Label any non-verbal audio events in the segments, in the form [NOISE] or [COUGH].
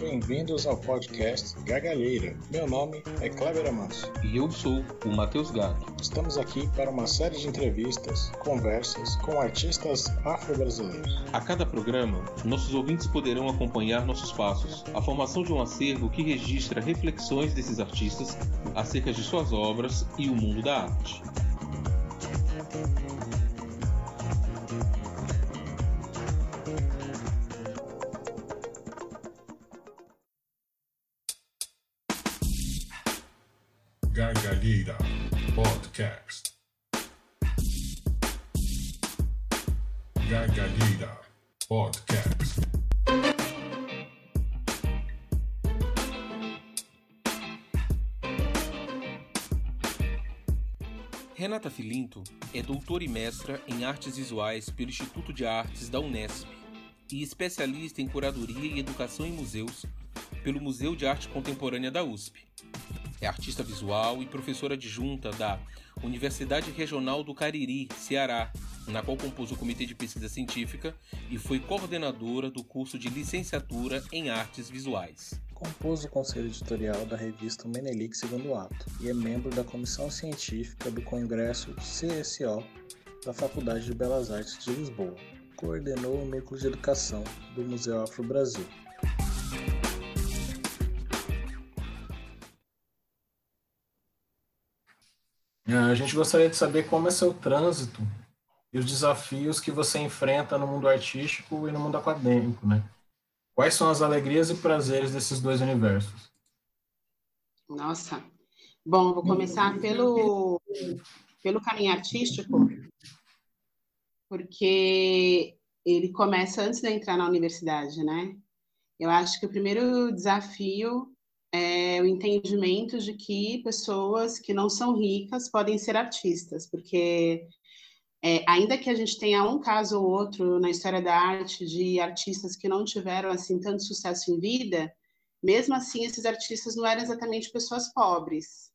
Bem-vindos ao podcast Gargalheira. Meu nome é Cleber Amasso. E eu sou o Matheus Gato. Estamos aqui para uma série de entrevistas, conversas com artistas afro-brasileiros. A cada programa, nossos ouvintes poderão acompanhar nossos passos, a formação de um acervo que registra reflexões desses artistas acerca de suas obras e o mundo da arte. Renata Filinto é doutora e mestra em artes visuais pelo Instituto de Artes da Unesp e especialista em curadoria e educação em museus pelo Museu de Arte Contemporânea da USP. É artista visual e professora adjunta da Universidade Regional do Cariri, Ceará, na qual compôs o Comitê de Pesquisa Científica e foi coordenadora do curso de licenciatura em Artes Visuais. Compôs o conselho editorial da revista Menelik Segundo Ato e é membro da comissão científica do Congresso CSO da Faculdade de Belas Artes de Lisboa. Coordenou o núcleo de educação do Museu Afro Brasil. A gente gostaria de saber como é seu trânsito e os desafios que você enfrenta no mundo artístico e no mundo acadêmico, né? Quais são as alegrias e prazeres desses dois universos? Nossa. Bom, vou começar pelo, pelo caminho artístico, porque ele começa antes de entrar na universidade, né? Eu acho que o primeiro desafio é o entendimento de que pessoas que não são ricas podem ser artistas, porque é, ainda que a gente tenha um caso ou outro na história da arte de artistas que não tiveram assim tanto sucesso em vida, mesmo assim esses artistas não eram exatamente pessoas pobres.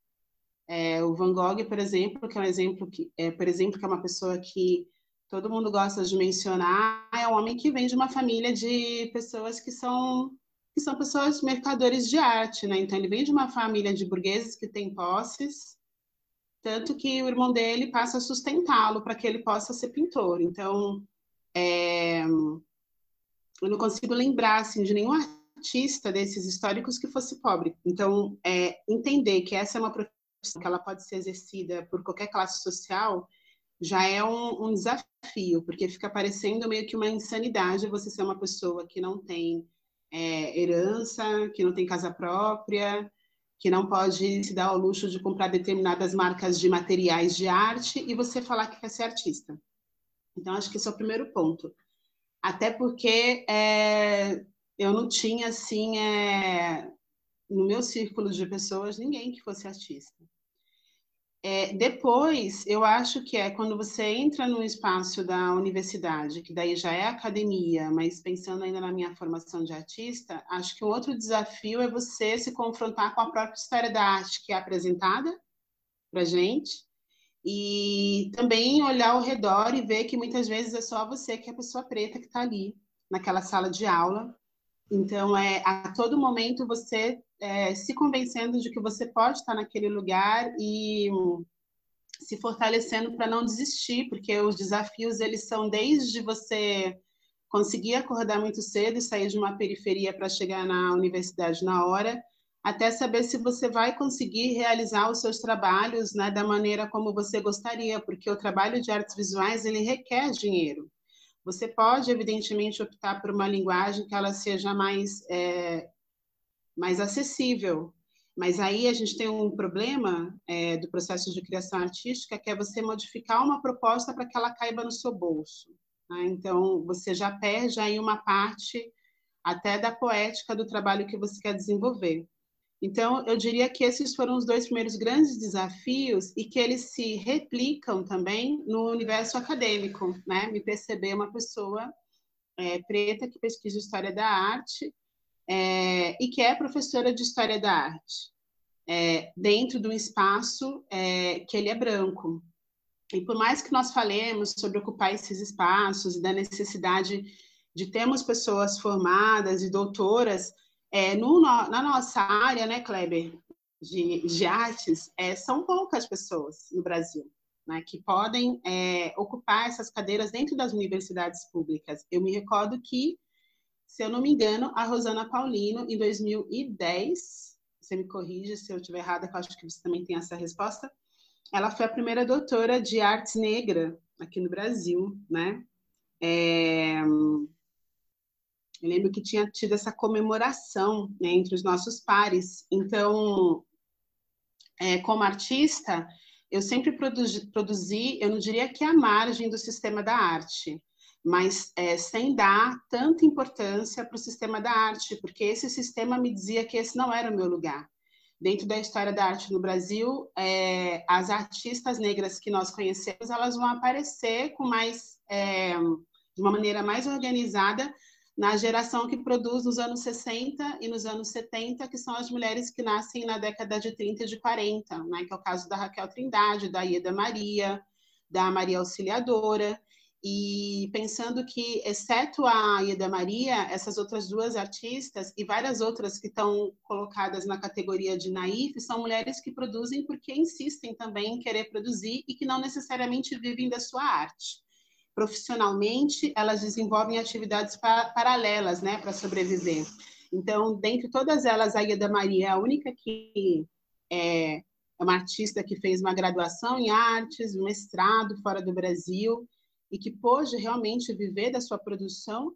É, o Van Gogh, por exemplo, que é um exemplo que, é, por exemplo, que é uma pessoa que todo mundo gosta de mencionar, é um homem que vem de uma família de pessoas que são que são pessoas mercadores de arte, né? Então ele vem de uma família de burgueses que tem posses, tanto que o irmão dele passa a sustentá-lo para que ele possa ser pintor. Então, é, eu não consigo lembrar assim de nenhum artista desses históricos que fosse pobre. Então, é, entender que essa é uma profissão que ela pode ser exercida por qualquer classe social já é um, um desafio, porque fica parecendo meio que uma insanidade você ser uma pessoa que não tem é, herança, que não tem casa própria, que não pode se dar ao luxo de comprar determinadas marcas de materiais de arte e você falar que quer ser artista. Então, acho que esse é o primeiro ponto. Até porque é, eu não tinha, assim, é, no meu círculo de pessoas, ninguém que fosse artista. É, depois, eu acho que é quando você entra no espaço da universidade, que daí já é academia, mas pensando ainda na minha formação de artista, acho que um outro desafio é você se confrontar com a própria história da arte que é apresentada para gente, e também olhar ao redor e ver que muitas vezes é só você que é a pessoa preta que está ali, naquela sala de aula. Então, é, a todo momento você é, se convencendo de que você pode estar naquele lugar e se fortalecendo para não desistir, porque os desafios eles são desde você conseguir acordar muito cedo e sair de uma periferia para chegar na universidade na hora, até saber se você vai conseguir realizar os seus trabalhos né, da maneira como você gostaria, porque o trabalho de artes visuais ele requer dinheiro. Você pode, evidentemente, optar por uma linguagem que ela seja mais é, mais acessível. Mas aí a gente tem um problema é, do processo de criação artística, que é você modificar uma proposta para que ela caiba no seu bolso. Né? Então, você já perde aí uma parte até da poética do trabalho que você quer desenvolver. Então, eu diria que esses foram os dois primeiros grandes desafios e que eles se replicam também no universo acadêmico, né? Me perceber uma pessoa é, preta que pesquisa história da arte é, e que é professora de História da Arte, é, dentro de um espaço é, que ele é branco. E por mais que nós falemos sobre ocupar esses espaços e da necessidade de termos pessoas formadas e doutoras, É, no, na nossa área, né, Kleber, de, de artes, é, são poucas pessoas no Brasil né, que podem é, ocupar essas cadeiras dentro das universidades públicas. Eu me recordo que, se eu não me engano, a Rosana Paulino, em 2010, você me corrige se eu estiver errada, que eu acho que você também tem essa resposta, ela foi a primeira doutora de artes negra aqui no Brasil, né? É... Eu lembro que tinha tido essa comemoração né, entre os nossos pares. Então, é, como artista, eu sempre produzi, produzi, eu não diria que a margem do sistema da arte, mas é, sem dar tanta importância para o sistema da arte, porque esse sistema me dizia que esse não era o meu lugar. Dentro da história da arte no Brasil, é, as artistas negras que nós conhecemos, elas vão aparecer com mais, é, de uma maneira mais organizada na geração que produz nos anos 60 e nos anos 70, que são as mulheres que nascem na década de 30 e de 40, né? que é o caso da Raquel Trindade, da Ieda Maria, da Maria Auxiliadora, e pensando que, exceto a Ieda Maria, essas outras duas artistas e várias outras que estão colocadas na categoria de naif, são mulheres que produzem porque insistem também em querer produzir e que não necessariamente vivem da sua arte profissionalmente, elas desenvolvem atividades pa paralelas, né, para sobreviver. Então, dentre todas elas, a Ieda Maria é a única que é, é uma artista que fez uma graduação em artes, um mestrado fora do Brasil e que pôde realmente viver da sua produção.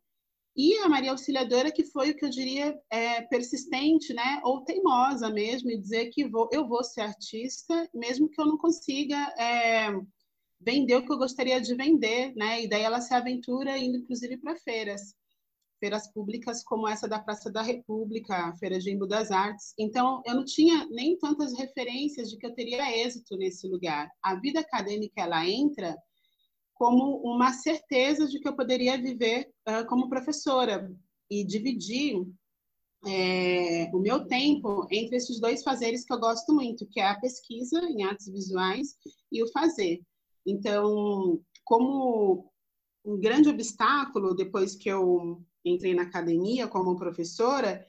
E a Maria Auxiliadora, que foi o que eu diria é, persistente, né, ou teimosa mesmo, e dizer que vou, eu vou ser artista, mesmo que eu não consiga é, vender o que eu gostaria de vender, né? E daí ela se aventura indo, inclusive, para feiras. Feiras públicas como essa da Praça da República, a Feira de Embu das Artes. Então, eu não tinha nem tantas referências de que eu teria êxito nesse lugar. A vida acadêmica, ela entra como uma certeza de que eu poderia viver uh, como professora e dividir é, o meu tempo entre esses dois fazeres que eu gosto muito, que é a pesquisa em artes visuais e o fazer. Então, como um grande obstáculo, depois que eu entrei na academia como professora,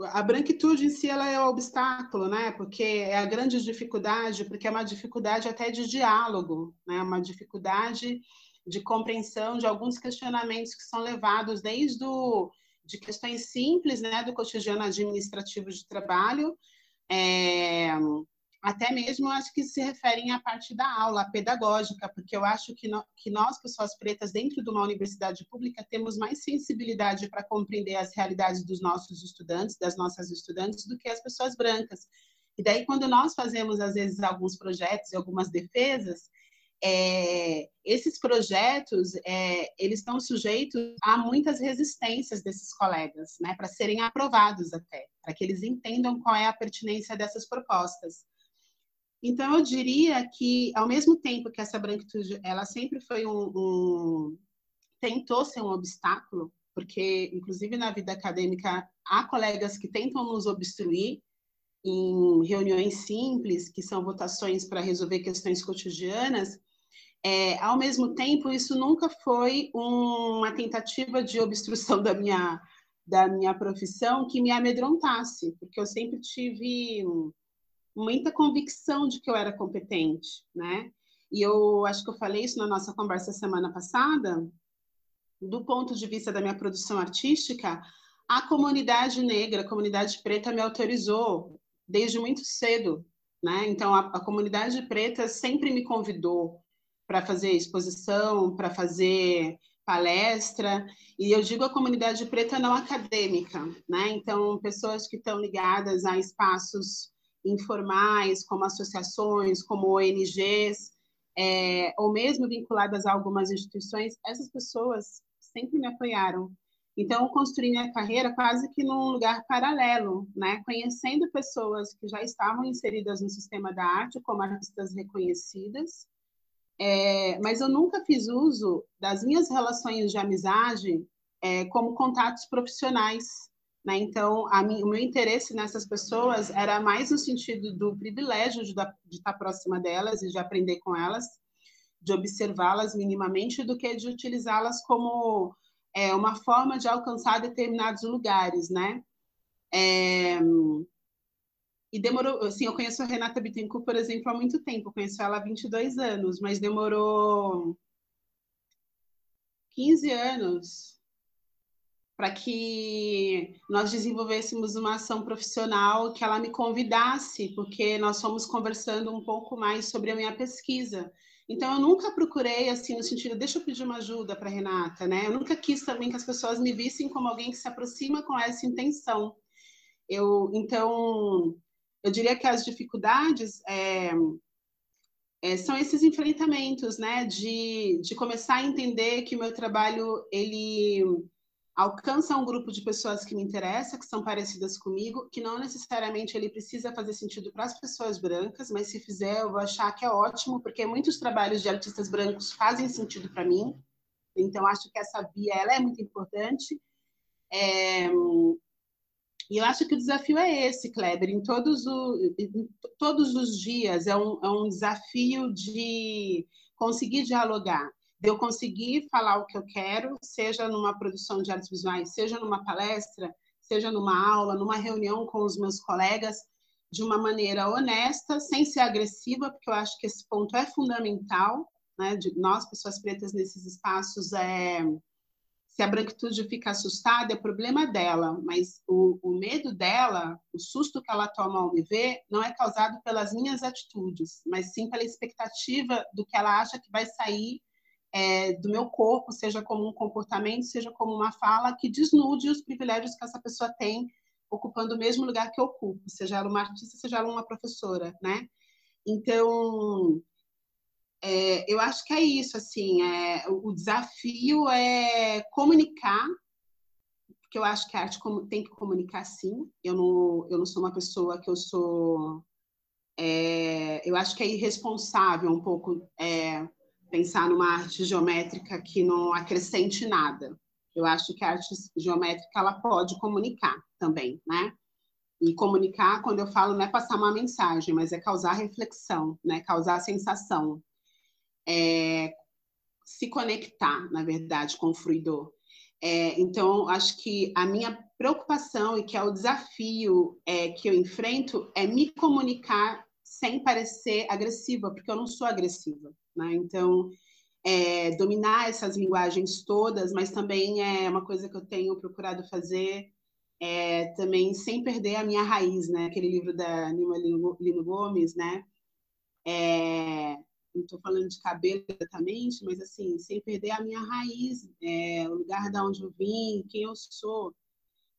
a branquitude em si ela é o obstáculo, né? Porque é a grande dificuldade, porque é uma dificuldade até de diálogo, né? Uma dificuldade de compreensão de alguns questionamentos que são levados desde o, de questões simples, né, do cotidiano administrativo de trabalho, é, até mesmo acho que se referem à parte da aula pedagógica, porque eu acho que, no, que nós, pessoas pretas, dentro de uma universidade pública, temos mais sensibilidade para compreender as realidades dos nossos estudantes, das nossas estudantes, do que as pessoas brancas. E daí, quando nós fazemos, às vezes, alguns projetos e algumas defesas, é, esses projetos, é, eles estão sujeitos a muitas resistências desses colegas, né, para serem aprovados até, para que eles entendam qual é a pertinência dessas propostas. Então, eu diria que, ao mesmo tempo que essa branquitude, ela sempre foi um, um tentou ser um obstáculo, porque, inclusive, na vida acadêmica, há colegas que tentam nos obstruir em reuniões simples, que são votações para resolver questões cotidianas, é, ao mesmo tempo, isso nunca foi uma tentativa de obstrução da minha, da minha profissão que me amedrontasse, porque eu sempre tive muita convicção de que eu era competente, né? E eu acho que eu falei isso na nossa conversa semana passada. Do ponto de vista da minha produção artística, a comunidade negra, a comunidade preta me autorizou desde muito cedo, né? Então a, a comunidade preta sempre me convidou para fazer exposição, para fazer palestra, e eu digo a comunidade preta não acadêmica, né? Então, pessoas que estão ligadas a espaços informais, como associações, como ONGs, é, ou mesmo vinculadas a algumas instituições, essas pessoas sempre me apoiaram. Então, eu construí minha carreira quase que num lugar paralelo, né? conhecendo pessoas que já estavam inseridas no sistema da arte como artistas reconhecidas, é, mas eu nunca fiz uso das minhas relações de amizade é, como contatos profissionais, né? Então, mim, o meu interesse nessas pessoas era mais no sentido do privilégio de, de estar próxima delas e de aprender com elas, de observá-las minimamente, do que de utilizá-las como é, uma forma de alcançar determinados lugares, né? É, e demorou, assim, eu conheço a Renata Bittencourt, por exemplo, há muito tempo, eu conheço ela há 22 anos, mas demorou 15 anos para que nós desenvolvêssemos uma ação profissional que ela me convidasse, porque nós fomos conversando um pouco mais sobre a minha pesquisa. Então, eu nunca procurei, assim, no sentido, deixa eu pedir uma ajuda para Renata, né? Eu nunca quis também que as pessoas me vissem como alguém que se aproxima com essa intenção. Eu, então, eu diria que as dificuldades é, é, são esses enfrentamentos, né? De, de começar a entender que o meu trabalho, ele alcança um grupo de pessoas que me interessa, que são parecidas comigo, que não necessariamente ele precisa fazer sentido para as pessoas brancas, mas se fizer eu vou achar que é ótimo, porque muitos trabalhos de artistas brancos fazem sentido para mim. Então acho que essa via ela é muito importante. É... E eu acho que o desafio é esse, Kleber, em todos, o, em todos os dias é um, é um desafio de conseguir dialogar de eu conseguir falar o que eu quero, seja numa produção de artes visuais, seja numa palestra, seja numa aula, numa reunião com os meus colegas, de uma maneira honesta, sem ser agressiva, porque eu acho que esse ponto é fundamental, né? De nós, pessoas pretas, nesses espaços, é... se a branquitude fica assustada, é problema dela, mas o, o medo dela, o susto que ela toma ao me ver, não é causado pelas minhas atitudes, mas sim pela expectativa do que ela acha que vai sair é, do meu corpo, seja como um comportamento, seja como uma fala, que desnude os privilégios que essa pessoa tem ocupando o mesmo lugar que eu ocupo, seja ela uma artista, seja ela uma professora, né? Então, é, eu acho que é isso, assim, é, o desafio é comunicar, porque eu acho que a arte tem que comunicar, sim. Eu não, eu não sou uma pessoa que eu sou... É, eu acho que é irresponsável um pouco é, pensar numa arte geométrica que não acrescente nada. Eu acho que a arte geométrica ela pode comunicar também, né? E comunicar, quando eu falo, não é passar uma mensagem, mas é causar reflexão, né? Causar sensação. É se conectar, na verdade, com o fruidor. É, então, acho que a minha preocupação e que é o desafio é, que eu enfrento é me comunicar sem parecer agressiva, porque eu não sou agressiva. Né? Então, é, dominar essas linguagens todas, mas também é uma coisa que eu tenho procurado fazer é, também sem perder a minha raiz, né? Aquele livro da Nima Lino Gomes, né? É, não estou falando de cabelo exatamente, mas assim, sem perder a minha raiz, é, o lugar da onde eu vim, quem eu sou.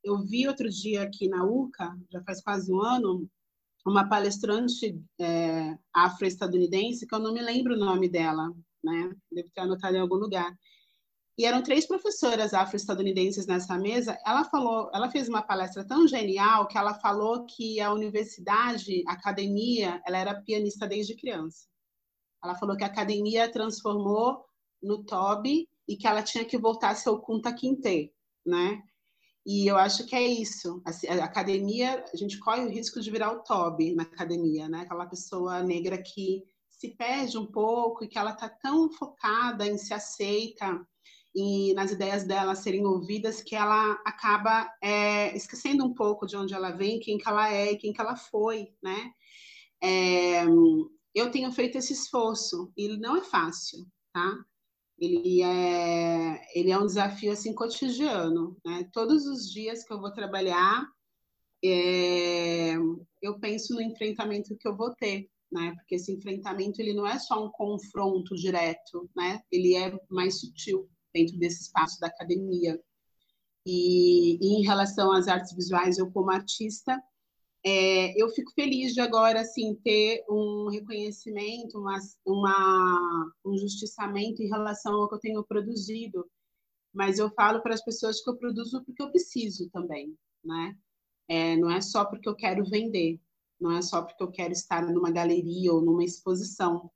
Eu vi outro dia aqui na UCA, já faz quase um ano, uma palestrante é, afro-estadunidense, que eu não me lembro o nome dela, né? Devo ter anotado em algum lugar. E eram três professoras afro-estadunidenses nessa mesa. Ela falou, ela fez uma palestra tão genial que ela falou que a universidade, a academia, ela era pianista desde criança. Ela falou que a academia transformou no Toby e que ela tinha que voltar a ser o Kunta Kinte, né? E eu acho que é isso. Assim, a academia, a gente corre o risco de virar o Toby na academia, né? Aquela pessoa negra que se perde um pouco e que ela está tão focada em se aceita e nas ideias dela serem ouvidas que ela acaba é, esquecendo um pouco de onde ela vem, quem que ela é e quem que ela foi, né? É, eu tenho feito esse esforço e não é fácil, tá? Ele é, ele é um desafio assim cotidiano, né? Todos os dias que eu vou trabalhar, é, eu penso no enfrentamento que eu vou ter, né? Porque esse enfrentamento ele não é só um confronto direto, né? Ele é mais sutil dentro desse espaço da academia. E, e em relação às artes visuais, eu como artista, é, eu fico feliz de agora assim ter um reconhecimento, uma, uma, um justiçamento em relação ao que eu tenho produzido. Mas eu falo para as pessoas que eu produzo porque eu preciso também, né? É, não é só porque eu quero vender, não é só porque eu quero estar numa galeria ou numa exposição.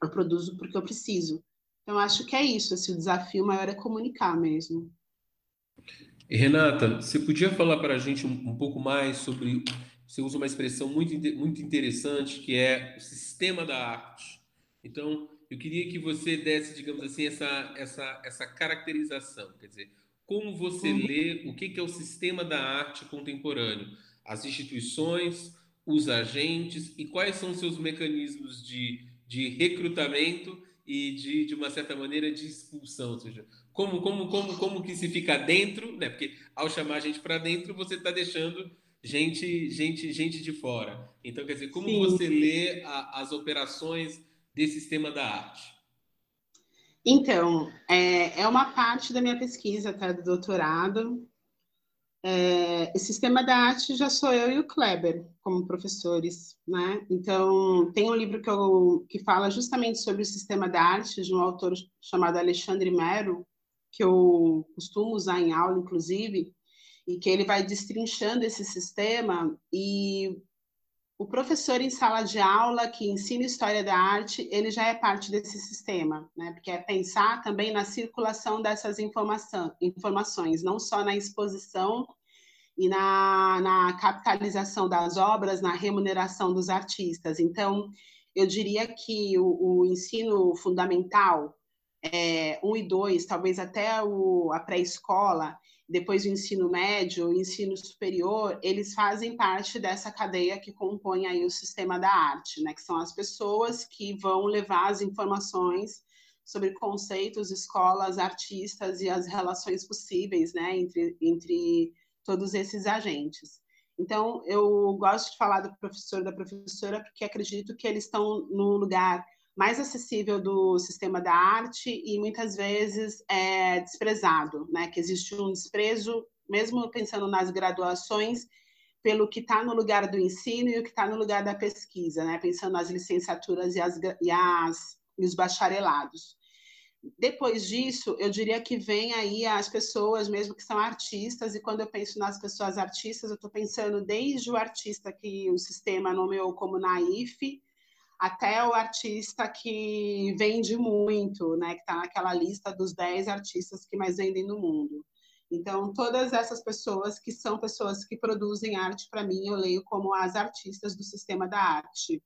Eu produzo porque eu preciso. Então, acho que é isso. Assim, o desafio maior é comunicar mesmo. Renata, você podia falar para a gente um, um pouco mais sobre você usa uma expressão muito, muito interessante que é o sistema da arte. Então, eu queria que você desse, digamos assim, essa, essa, essa caracterização. Quer dizer, como você uhum. lê o que é o sistema da arte contemporâneo, as instituições, os agentes e quais são seus mecanismos de, de recrutamento e de, de uma certa maneira de expulsão, ou seja, como como como como que se fica dentro, né? Porque ao chamar a gente para dentro, você está deixando gente gente gente de fora. Então, quer dizer, como Sim. você lê a, as operações desse sistema da arte? Então, é, é uma parte da minha pesquisa, tá, do doutorado. É, esse sistema da arte já sou eu e o Kleber como professores, né? Então, tem um livro que, eu, que fala justamente sobre o sistema da arte, de um autor chamado Alexandre Mero, que eu costumo usar em aula, inclusive, e que ele vai destrinchando esse sistema e o professor em sala de aula que ensina história da arte, ele já é parte desse sistema, né? Porque é pensar também na circulação dessas informação, informações, não só na exposição e na, na capitalização das obras, na remuneração dos artistas. Então, eu diria que o, o ensino fundamental, é, um e dois, talvez até o, a pré-escola, depois o ensino médio, o ensino superior, eles fazem parte dessa cadeia que compõe aí o sistema da arte, né? Que são as pessoas que vão levar as informações sobre conceitos, escolas, artistas e as relações possíveis, né? Entre, entre todos esses agentes. Então, eu gosto de falar do professor da professora porque acredito que eles estão no lugar mais acessível do sistema da arte e muitas vezes é desprezado, né? Que existe um desprezo, mesmo pensando nas graduações, pelo que está no lugar do ensino e o que está no lugar da pesquisa, né? Pensando nas licenciaturas e, as, e, as, e os bacharelados. Depois disso, eu diria que vem aí as pessoas mesmo que são artistas, e quando eu penso nas pessoas artistas, eu estou pensando desde o artista que o sistema nomeou como naif, até o artista que vende muito, né, que está naquela lista dos 10 artistas que mais vendem no mundo. Então, todas essas pessoas que são pessoas que produzem arte, para mim, eu leio como as artistas do sistema da arte.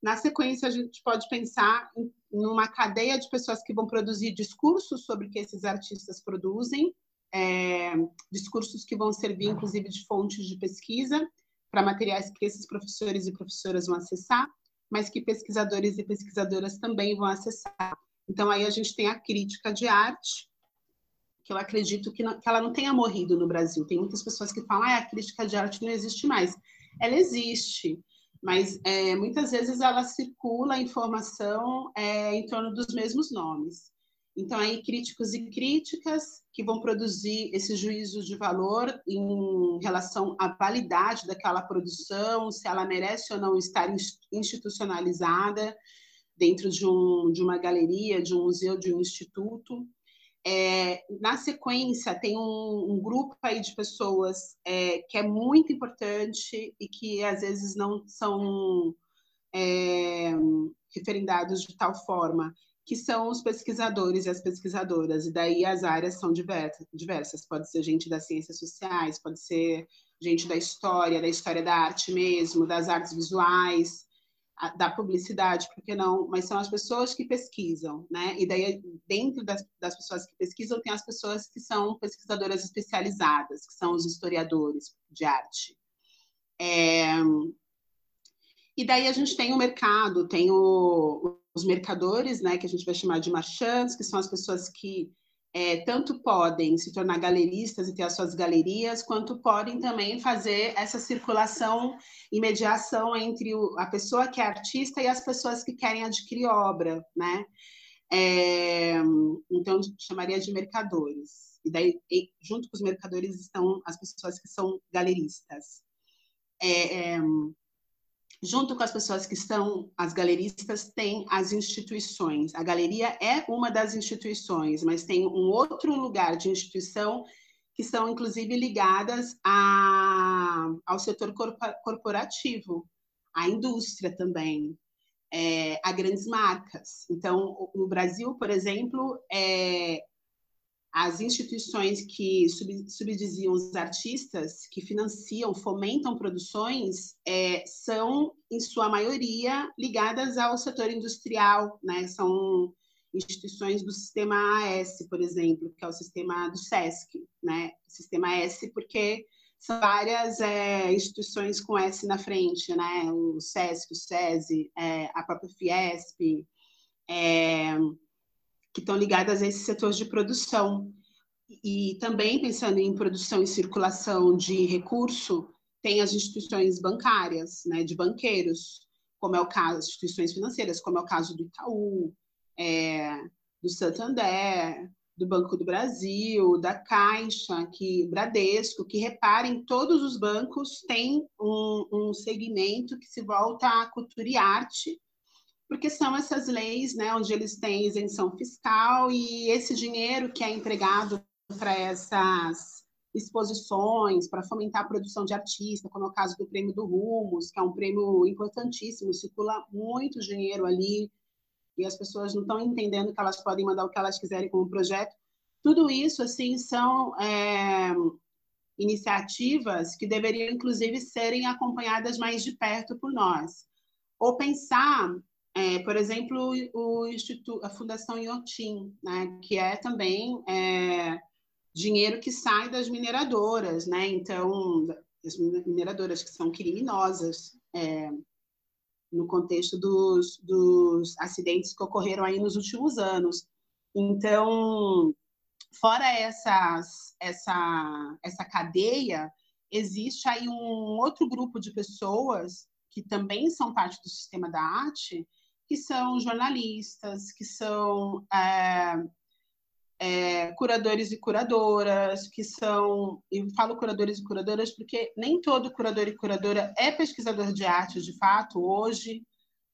Na sequência, a gente pode pensar em uma cadeia de pessoas que vão produzir discursos sobre o que esses artistas produzem, é, discursos que vão servir, inclusive, de fontes de pesquisa para materiais que esses professores e professoras vão acessar mas que pesquisadores e pesquisadoras também vão acessar. Então, aí a gente tem a crítica de arte, que eu acredito que, não, que ela não tenha morrido no Brasil. Tem muitas pessoas que falam, ah, a crítica de arte não existe mais. Ela existe, mas é, muitas vezes ela circula a informação é, em torno dos mesmos nomes. Então, aí, críticos e críticas que vão produzir esses juízos de valor em relação à validade daquela produção, se ela merece ou não estar institucionalizada dentro de, um, de uma galeria, de um museu, de um instituto. É, na sequência, tem um, um, grupo aí de pessoas é, que é muito importante e que às vezes não são é, referendados de tal forma, que são os pesquisadores e as pesquisadoras, e daí as áreas são diversas. Pode ser gente das ciências sociais, pode ser gente da história, da história da arte mesmo, das artes visuais, da publicidade, por que não? Mas são as pessoas que pesquisam, né? E daí, dentro das, das pessoas que pesquisam, tem as pessoas que são pesquisadoras especializadas, que são os historiadores de arte. É... E daí a gente tem o mercado, tem o, os mercadores, né, que a gente vai chamar de marchands, que são as pessoas que é, tanto podem se tornar galeristas e ter as suas galerias, quanto podem também fazer essa circulação e mediação entre o, a pessoa que é artista e as pessoas que querem adquirir obra, né? É, então, chamaria de mercadores. E daí, junto com os mercadores, estão as pessoas que são galeristas. É, é, junto com as pessoas que estão, as galeristas, tem as instituições. A galeria é uma das instituições, mas tem um outro lugar de instituição que são, inclusive, ligadas a, ao setor corporativo, à indústria também, é, a grandes marcas. Então, no Brasil, por exemplo, é, as instituições que sub, subdiziam os artistas, que financiam, fomentam produções, é, são, em sua maioria, ligadas ao setor industrial, né? São instituições do sistema AS, por exemplo, que é o sistema do SESC, né? Sistema S, porque são várias é, instituições com S na frente, né? O SESC, o SESI, é, a própria Fiesp, é, que estão ligadas a esse setor de produção. E também pensando em produção e circulação de recurso, tem as instituições bancárias, né, de banqueiros, como é o caso, instituições financeiras, como é o caso do Itaú, é, do Santander, do Banco do Brasil, da Caixa, que Bradesco, que reparem, todos os bancos têm um, um segmento que se volta à cultura e arte, porque são essas leis, né, onde eles têm isenção fiscal e esse dinheiro que é empregado para essas exposições, para fomentar a produção de artista, como é o caso do prêmio do Rumos, que é um prêmio importantíssimo, circula muito dinheiro ali, e as pessoas não estão entendendo que elas podem mandar o que elas quiserem com o projeto. Tudo isso, assim, são é, iniciativas que deveriam, inclusive, serem acompanhadas mais de perto por nós. Ou pensar, é, por exemplo, o Instituto, a Fundação Iotim, né, que é também é, dinheiro que sai das mineradoras, né? Então, as mineradoras que são criminosas, é, no contexto dos, dos acidentes que ocorreram aí nos últimos anos. Então, fora essas, essa, essa cadeia, existe aí um outro grupo de pessoas que também são parte do sistema da arte, que são jornalistas, que são é, é, curadores e curadoras, que são. Eu falo curadores e curadoras porque nem todo curador e curadora é pesquisador de arte, de fato, hoje.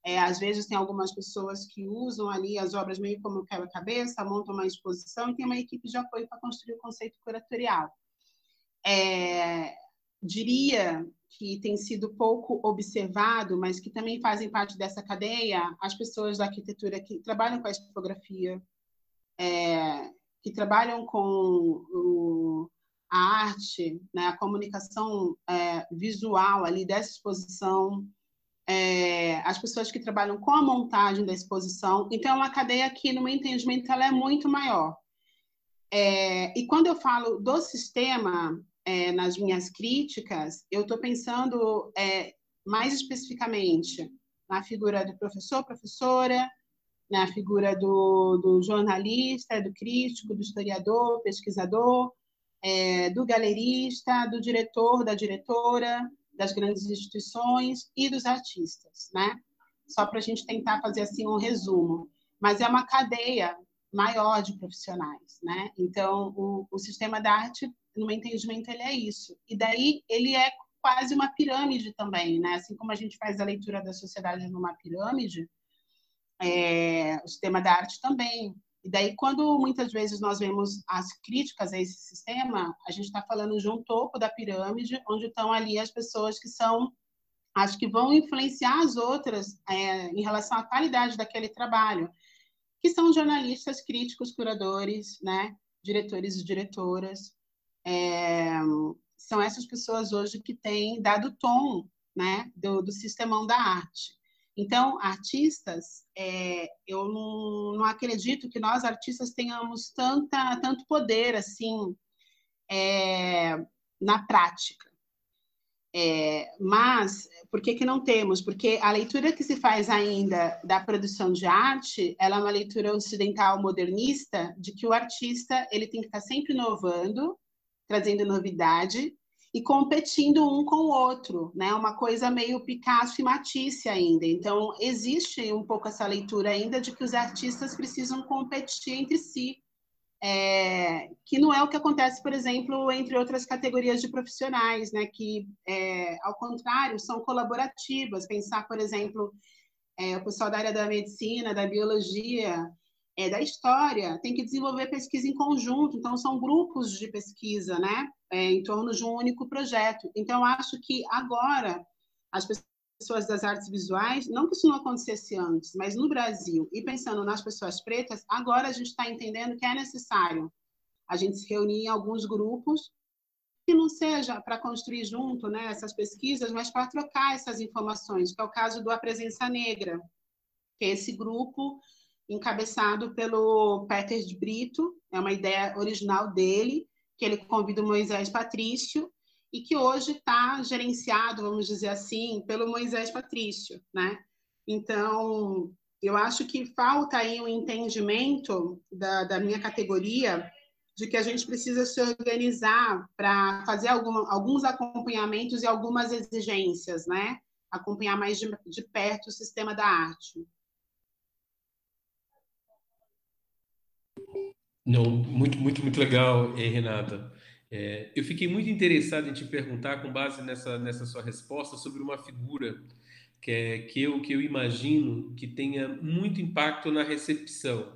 É, às vezes tem algumas pessoas que usam ali as obras meio como quebra-cabeça, montam uma exposição e tem uma equipe de apoio para construir o conceito curatorial. É, diria que tem sido pouco observado, mas que também fazem parte dessa cadeia, as pessoas da arquitetura que trabalham com a tipografia, é, que trabalham com o, a arte, né, a comunicação é, visual ali dessa exposição, é, as pessoas que trabalham com a montagem da exposição. Então, é uma cadeia que, no meu entendimento, ela é muito maior. É, e quando eu falo do sistema, é, nas minhas críticas, eu estou pensando é, mais especificamente na figura do professor, professora, na figura do, do jornalista, do crítico, do historiador, pesquisador, é, do galerista, do diretor, da diretora, das grandes instituições e dos artistas, né? Só para a gente tentar fazer assim um resumo. Mas é uma cadeia maior de profissionais, né? Então, o, o sistema da arte, no meu entendimento, ele é isso. E daí ele é quase uma pirâmide também, né? Assim como a gente faz a leitura da sociedade numa pirâmide, é, o sistema da arte também. E daí, quando muitas vezes nós vemos as críticas a esse sistema, a gente está falando de um topo da pirâmide, onde estão ali as pessoas que são, acho que vão influenciar as outras é, em relação à qualidade daquele trabalho, que são jornalistas, críticos, curadores, né, diretores e diretoras. É, são essas pessoas hoje que têm dado tom né, do, do sistemão da arte. Então, artistas, é, eu não, não, acredito que nós artistas tenhamos tanta, tanto poder assim é, na prática. É, mas por que, que não temos? Porque a leitura que se faz ainda da produção de arte, ela é uma leitura ocidental modernista, de que o artista ele tem que estar sempre inovando, trazendo novidade, e competindo um com o outro, né? Uma coisa meio Picasso e Matisse ainda. Então, existe um pouco essa leitura ainda de que os artistas precisam competir entre si, é, que não é o que acontece, por exemplo, entre outras categorias de profissionais, né? Que, é, ao contrário, são colaborativas. Pensar, por exemplo, é, o pessoal da área da medicina, da biologia, é, da história, tem que desenvolver pesquisa em conjunto, então são grupos de pesquisa, né, é, em torno de um único projeto. Então, acho que agora as pessoas das artes visuais, não que isso não acontecesse antes, mas no Brasil, e pensando nas pessoas pretas, agora a gente está entendendo que é necessário a gente se reunir em alguns grupos, que não seja para construir junto né, essas pesquisas, mas para trocar essas informações, que é o caso do A Presença Negra, que é esse grupo encabeçado pelo Peter de Brito, é uma ideia original dele, que ele convida o Moisés Patrício, e que hoje está gerenciado, vamos dizer assim, pelo Moisés Patrício, né? Então, eu acho que falta aí um entendimento da, da minha categoria de que a gente precisa se organizar para fazer alguns acompanhamentos e algumas exigências, né? Acompanhar mais de, de perto o sistema da arte. Não, muito, muito, muito legal, Renata. É, eu fiquei muito interessado em te perguntar, com base nessa, nessa sua resposta, sobre uma figura que, é, que, eu, que eu imagino que tenha muito impacto na recepção,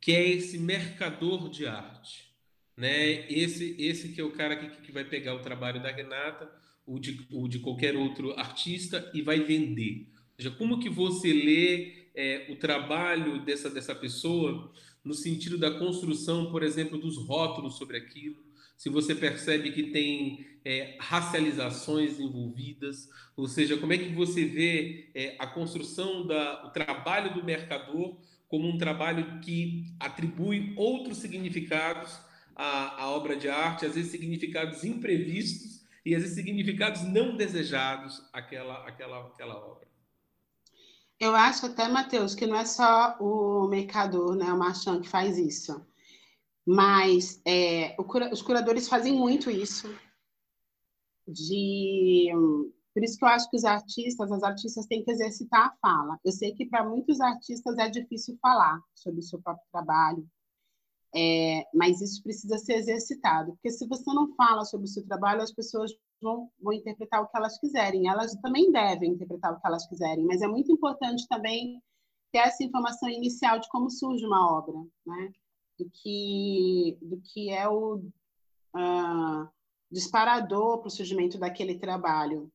que é esse mercador de arte. Né? Esse, esse que é o cara que, que vai pegar o trabalho da Renata ou de, ou de qualquer outro artista e vai vender. Ou seja, como que você lê é, o trabalho dessa, dessa pessoa no sentido da construção, por exemplo, dos rótulos sobre aquilo, se você percebe que tem é, racializações envolvidas, ou seja, como é que você vê é, a construção da, o trabalho do mercador como um trabalho que atribui outros significados à, à obra de arte, às vezes significados imprevistos e às vezes significados não desejados àquela, àquela, àquela obra. Eu acho até, Matheus, que não é só o mercador, né, o marchand que faz isso. Mas é, cura, os curadores fazem muito isso. De, por isso que eu acho que os artistas, as artistas têm que exercitar a fala. Eu sei que para muitos artistas é difícil falar sobre o seu próprio trabalho, é, mas isso precisa ser exercitado. Porque se você não fala sobre o seu trabalho, as pessoas vão, vão interpretar o que elas quiserem. Elas também devem interpretar o que elas quiserem, mas é muito importante também ter essa informação inicial de como surge uma obra, né? do, que, do que é o uh, disparador para o surgimento daquele trabalho.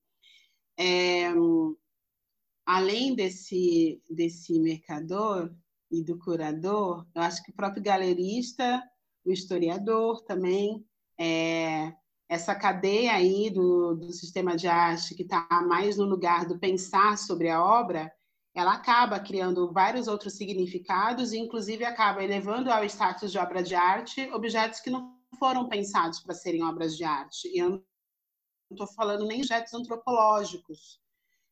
É, além desse, desse mercador e do curador, eu acho que o próprio galerista, o historiador também, é, essa cadeia aí do, do sistema de arte que está mais no lugar do pensar sobre a obra, ela acaba criando vários outros significados e, inclusive, acaba elevando ao status de obra de arte objetos que não foram pensados para serem obras de arte. E eu não estou falando nem objetos antropológicos,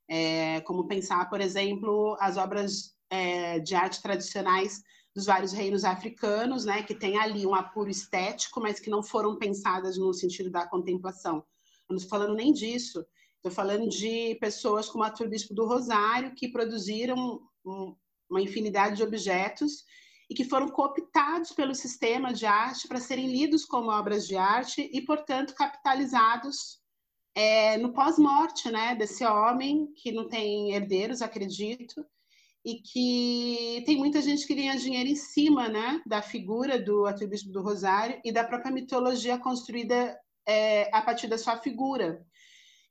é, como pensar, por exemplo, as obras é, de arte tradicionais dos vários reinos africanos, né, que tem ali um apuro estético, mas que não foram pensadas no sentido da contemplação. Não estou falando nem disso. Estou falando de pessoas como a Turbispo do Rosário, que produziram um, uma infinidade de objetos e que foram cooptados pelo sistema de arte para serem lidos como obras de arte e, portanto, capitalizados é, no pós-morte né, desse homem, que não tem herdeiros, acredito, e que tem muita gente que ganha dinheiro em cima né, da figura do arcebispo do Rosário e da própria mitologia construída é, a partir da sua figura.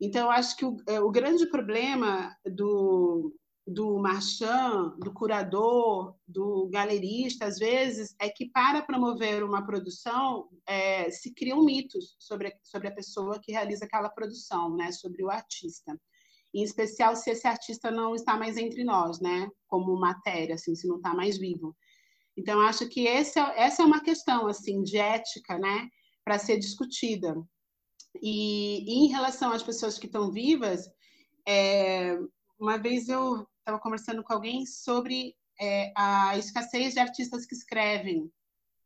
Então, eu acho que o, é, o grande problema do, do marchand, do curador, do galerista, às vezes, é que para promover uma produção é, se criam mitos sobre, sobre a pessoa que realiza aquela produção, né, sobre o artista em especial se esse artista não está mais entre nós, né? Como matéria, assim, se não está mais vivo. Então, acho que esse, é, essa é uma questão, assim, de ética, né? Para ser discutida. E, e, em relação às pessoas que estão vivas, é, uma vez eu estava conversando com alguém sobre é, a escassez de artistas que escrevem,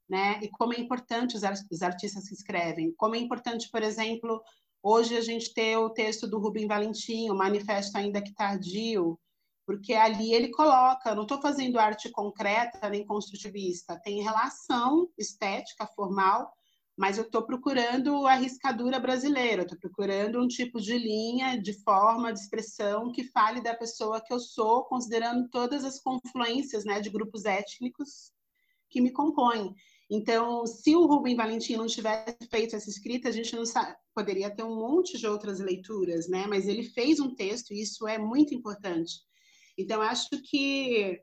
né? E como é importante os, os artistas que escrevem. Como é importante, por exemplo, Hoje a gente tem o texto do Rubem Valentim, o Manifesto Ainda que Tardio, porque ali ele coloca, não estou fazendo arte concreta nem construtivista, tem relação estética, formal, mas eu estou procurando a riscadura brasileira, estou procurando um tipo de linha, de forma, de expressão que fale da pessoa que eu sou, considerando todas as confluências né, de grupos étnicos que me compõem. Então, se o Rubem Valentim não tivesse feito essa escrita, a gente não poderia ter um monte de outras leituras, né? Mas ele fez um texto e isso é muito importante. Então, acho que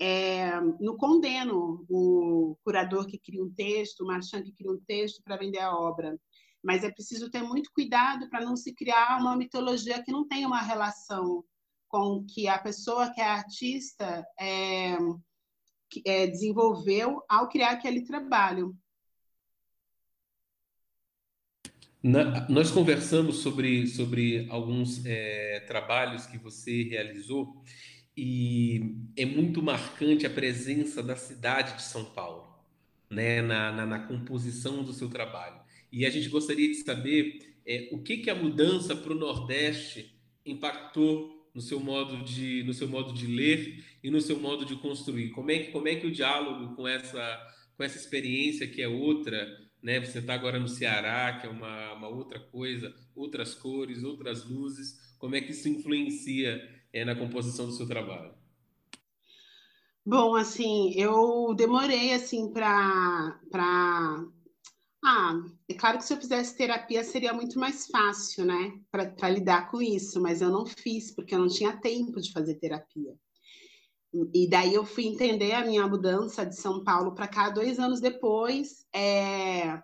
é, condeno o curador que cria um texto, o marchand que cria um texto para vender a obra, mas é preciso ter muito cuidado para não se criar uma mitologia que não tenha uma relação com que a pessoa que é artista é, é, desenvolveu ao criar aquele trabalho. Na, nós conversamos sobre, sobre alguns é, trabalhos que você realizou e é muito marcante a presença da cidade de São Paulo né, na, na, na composição do seu trabalho. E a gente gostaria de saber é, o que, que a mudança para o Nordeste impactou no seu modo de no seu modo de ler e no seu modo de construir. Como é que como é que o diálogo com essa com essa experiência que é outra, né? Você está agora no Ceará, que é uma, uma outra coisa, outras cores, outras luzes. Como é que isso influencia é, na composição do seu trabalho? Bom, assim, eu demorei assim para para ah, é claro que se eu fizesse terapia seria muito mais fácil, né, para lidar com isso, mas eu não fiz porque eu não tinha tempo de fazer terapia. E daí eu fui entender a minha mudança de São Paulo para cá dois anos depois, é...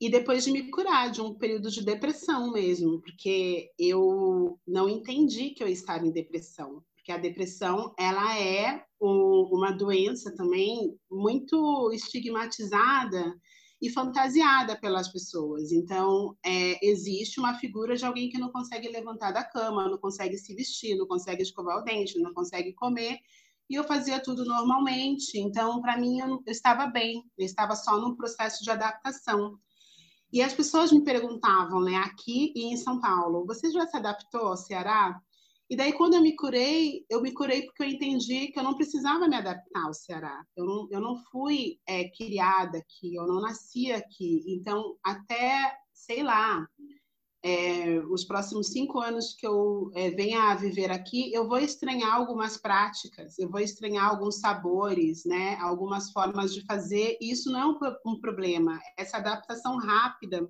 e depois de me curar de um período de depressão mesmo, porque eu não entendi que eu estava em depressão, porque a depressão ela é uma doença também muito estigmatizada e fantasiada pelas pessoas. Então, é, existe uma figura de alguém que não consegue levantar da cama, não consegue se vestir, não consegue escovar o dente, não consegue comer. E eu fazia tudo normalmente. Então, para mim, eu, estava bem, eu estava só num processo de adaptação. E as pessoas me perguntavam, né, aqui e em São Paulo, você já se adaptou ao Ceará? E daí, quando eu me curei, eu me curei porque eu entendi que eu não precisava me adaptar ao Ceará. Eu não, eu não fui é, criada aqui, eu não nasci aqui. Então, até, sei lá, é, os próximos cinco anos que eu é, venha a viver aqui, eu vou estranhar algumas práticas, eu vou estranhar alguns sabores, né, algumas formas de fazer. E isso não é um, um problema. Essa adaptação rápida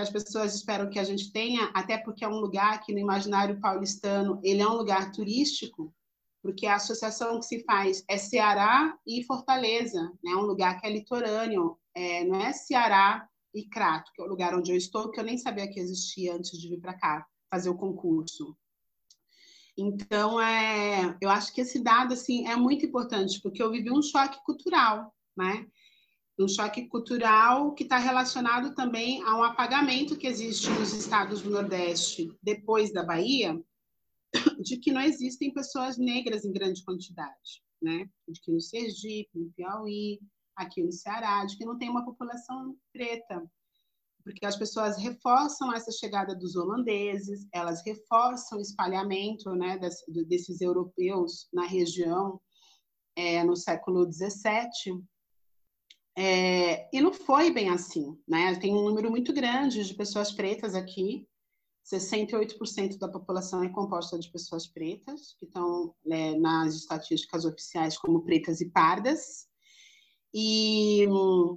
que as pessoas esperam que a gente tenha, até porque é um lugar que no imaginário paulistano ele é um lugar turístico, porque a associação que se faz é Ceará e Fortaleza, né? um lugar que é litorâneo, é, não é Ceará e Crato, que é o lugar onde eu estou, que eu nem sabia que existia antes de vir para cá fazer o concurso. Então, é, eu acho que esse dado assim é muito importante, porque eu vivi um choque cultural, né? Um choque cultural que está relacionado também a um apagamento que existe nos estados do Nordeste, depois da Bahia, [COUGHS] de que não existem pessoas negras em grande quantidade, né? De que no Sergipe, no Piauí, aqui no Ceará, de que não tem uma população preta, porque as pessoas reforçam essa chegada dos holandeses, elas reforçam o espalhamento, né, desses europeus na região é, no século XVII é, e não foi bem assim, né? Tem um número muito grande de pessoas pretas aqui. 68% da população é composta de pessoas pretas, que estão né, nas estatísticas oficiais como pretas e pardas. E,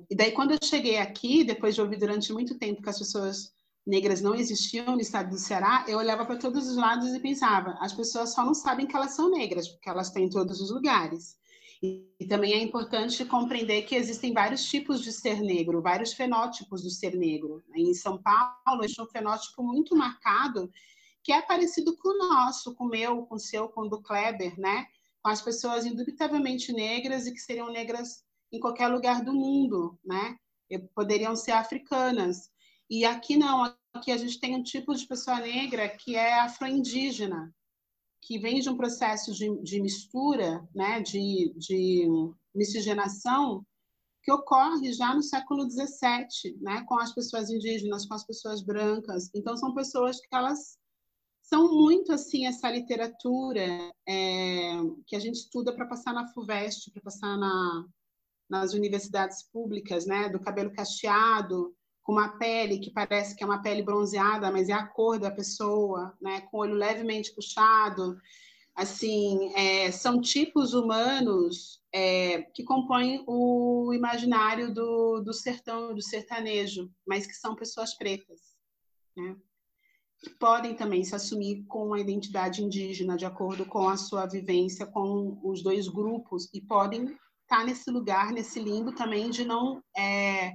e daí, quando eu cheguei aqui, depois de ouvir durante muito tempo que as pessoas negras não existiam no estado do Ceará, eu olhava para todos os lados e pensava: as pessoas só não sabem que elas são negras, porque elas estão em todos os lugares. E, também é importante compreender que existem vários tipos de ser negro, vários fenótipos do ser negro. Em São Paulo, existe um fenótipo muito marcado que é parecido com o nosso, com o meu, com o seu, com o do Kleber, né? Com as pessoas indubitavelmente negras e que seriam negras em qualquer lugar do mundo, né? E poderiam ser africanas. E aqui não, aqui a gente tem um tipo de pessoa negra que é afro-indígena, que vem de um processo de, de mistura, né, de, de miscigenação, que ocorre já no século XVII, né, com as pessoas indígenas, com as pessoas brancas. Então, são pessoas que elas são muito assim essa literatura é, que a gente estuda para passar na Fuvest, para passar na, nas universidades públicas, né, do cabelo cacheado, com uma pele que parece que é uma pele bronzeada, mas é a cor da pessoa, né? com o olho levemente puxado. Assim, é, são tipos humanos é, que compõem o imaginário do, do sertão, do sertanejo, mas que são pessoas pretas, né? que podem também se assumir com a identidade indígena, de acordo com a sua vivência com os dois grupos, e podem estar nesse lugar, nesse limbo também de não é,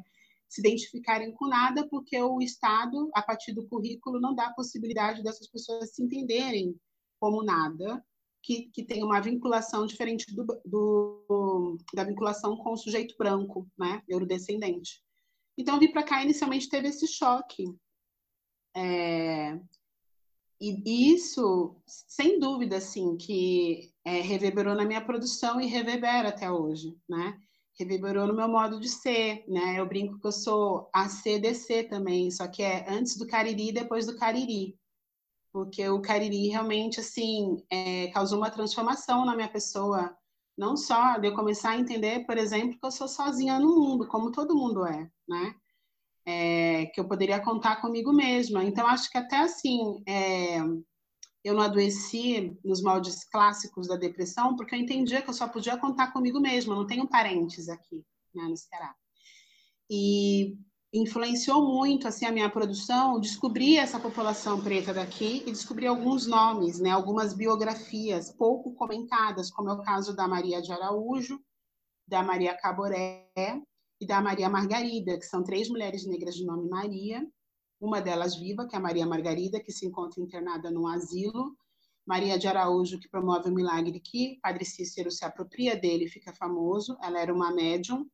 se identificarem com nada, porque o Estado, a partir do currículo, não dá a possibilidade dessas pessoas se entenderem como nada, que, que tem uma vinculação diferente do, do, da vinculação com o sujeito branco, né, eurodescendente. Então, vim para cá inicialmente teve esse choque. É, e isso, sem dúvida, assim, que é, reverberou na minha produção e reverbera até hoje, né? Reverberou no meu modo de ser, né? Eu brinco que eu sou ACDC também, só que é antes do Cariri e depois do Cariri porque o Cariri realmente assim é, causou uma transformação na minha pessoa, não só de eu começar a entender, por exemplo, que eu sou sozinha no mundo, como todo mundo é, né? É, que eu poderia contar comigo mesma. Então acho que até assim é, eu não adoeci nos moldes clássicos da depressão, porque eu entendia que eu só podia contar comigo mesma, não tenho parentes aqui, né, no Ceará. E influenciou muito assim a minha produção descobrir essa população preta daqui e descobrir alguns nomes, né, algumas biografias pouco comentadas, como é o caso da Maria de Araújo, da Maria Caboré e da Maria Margarida, que são três mulheres negras de nome Maria, uma delas viva, que é a Maria Margarida, que se encontra internada num asilo, Maria de Araújo, que promove o milagre que Padre Cícero se apropria dele e fica famoso, ela era uma médium,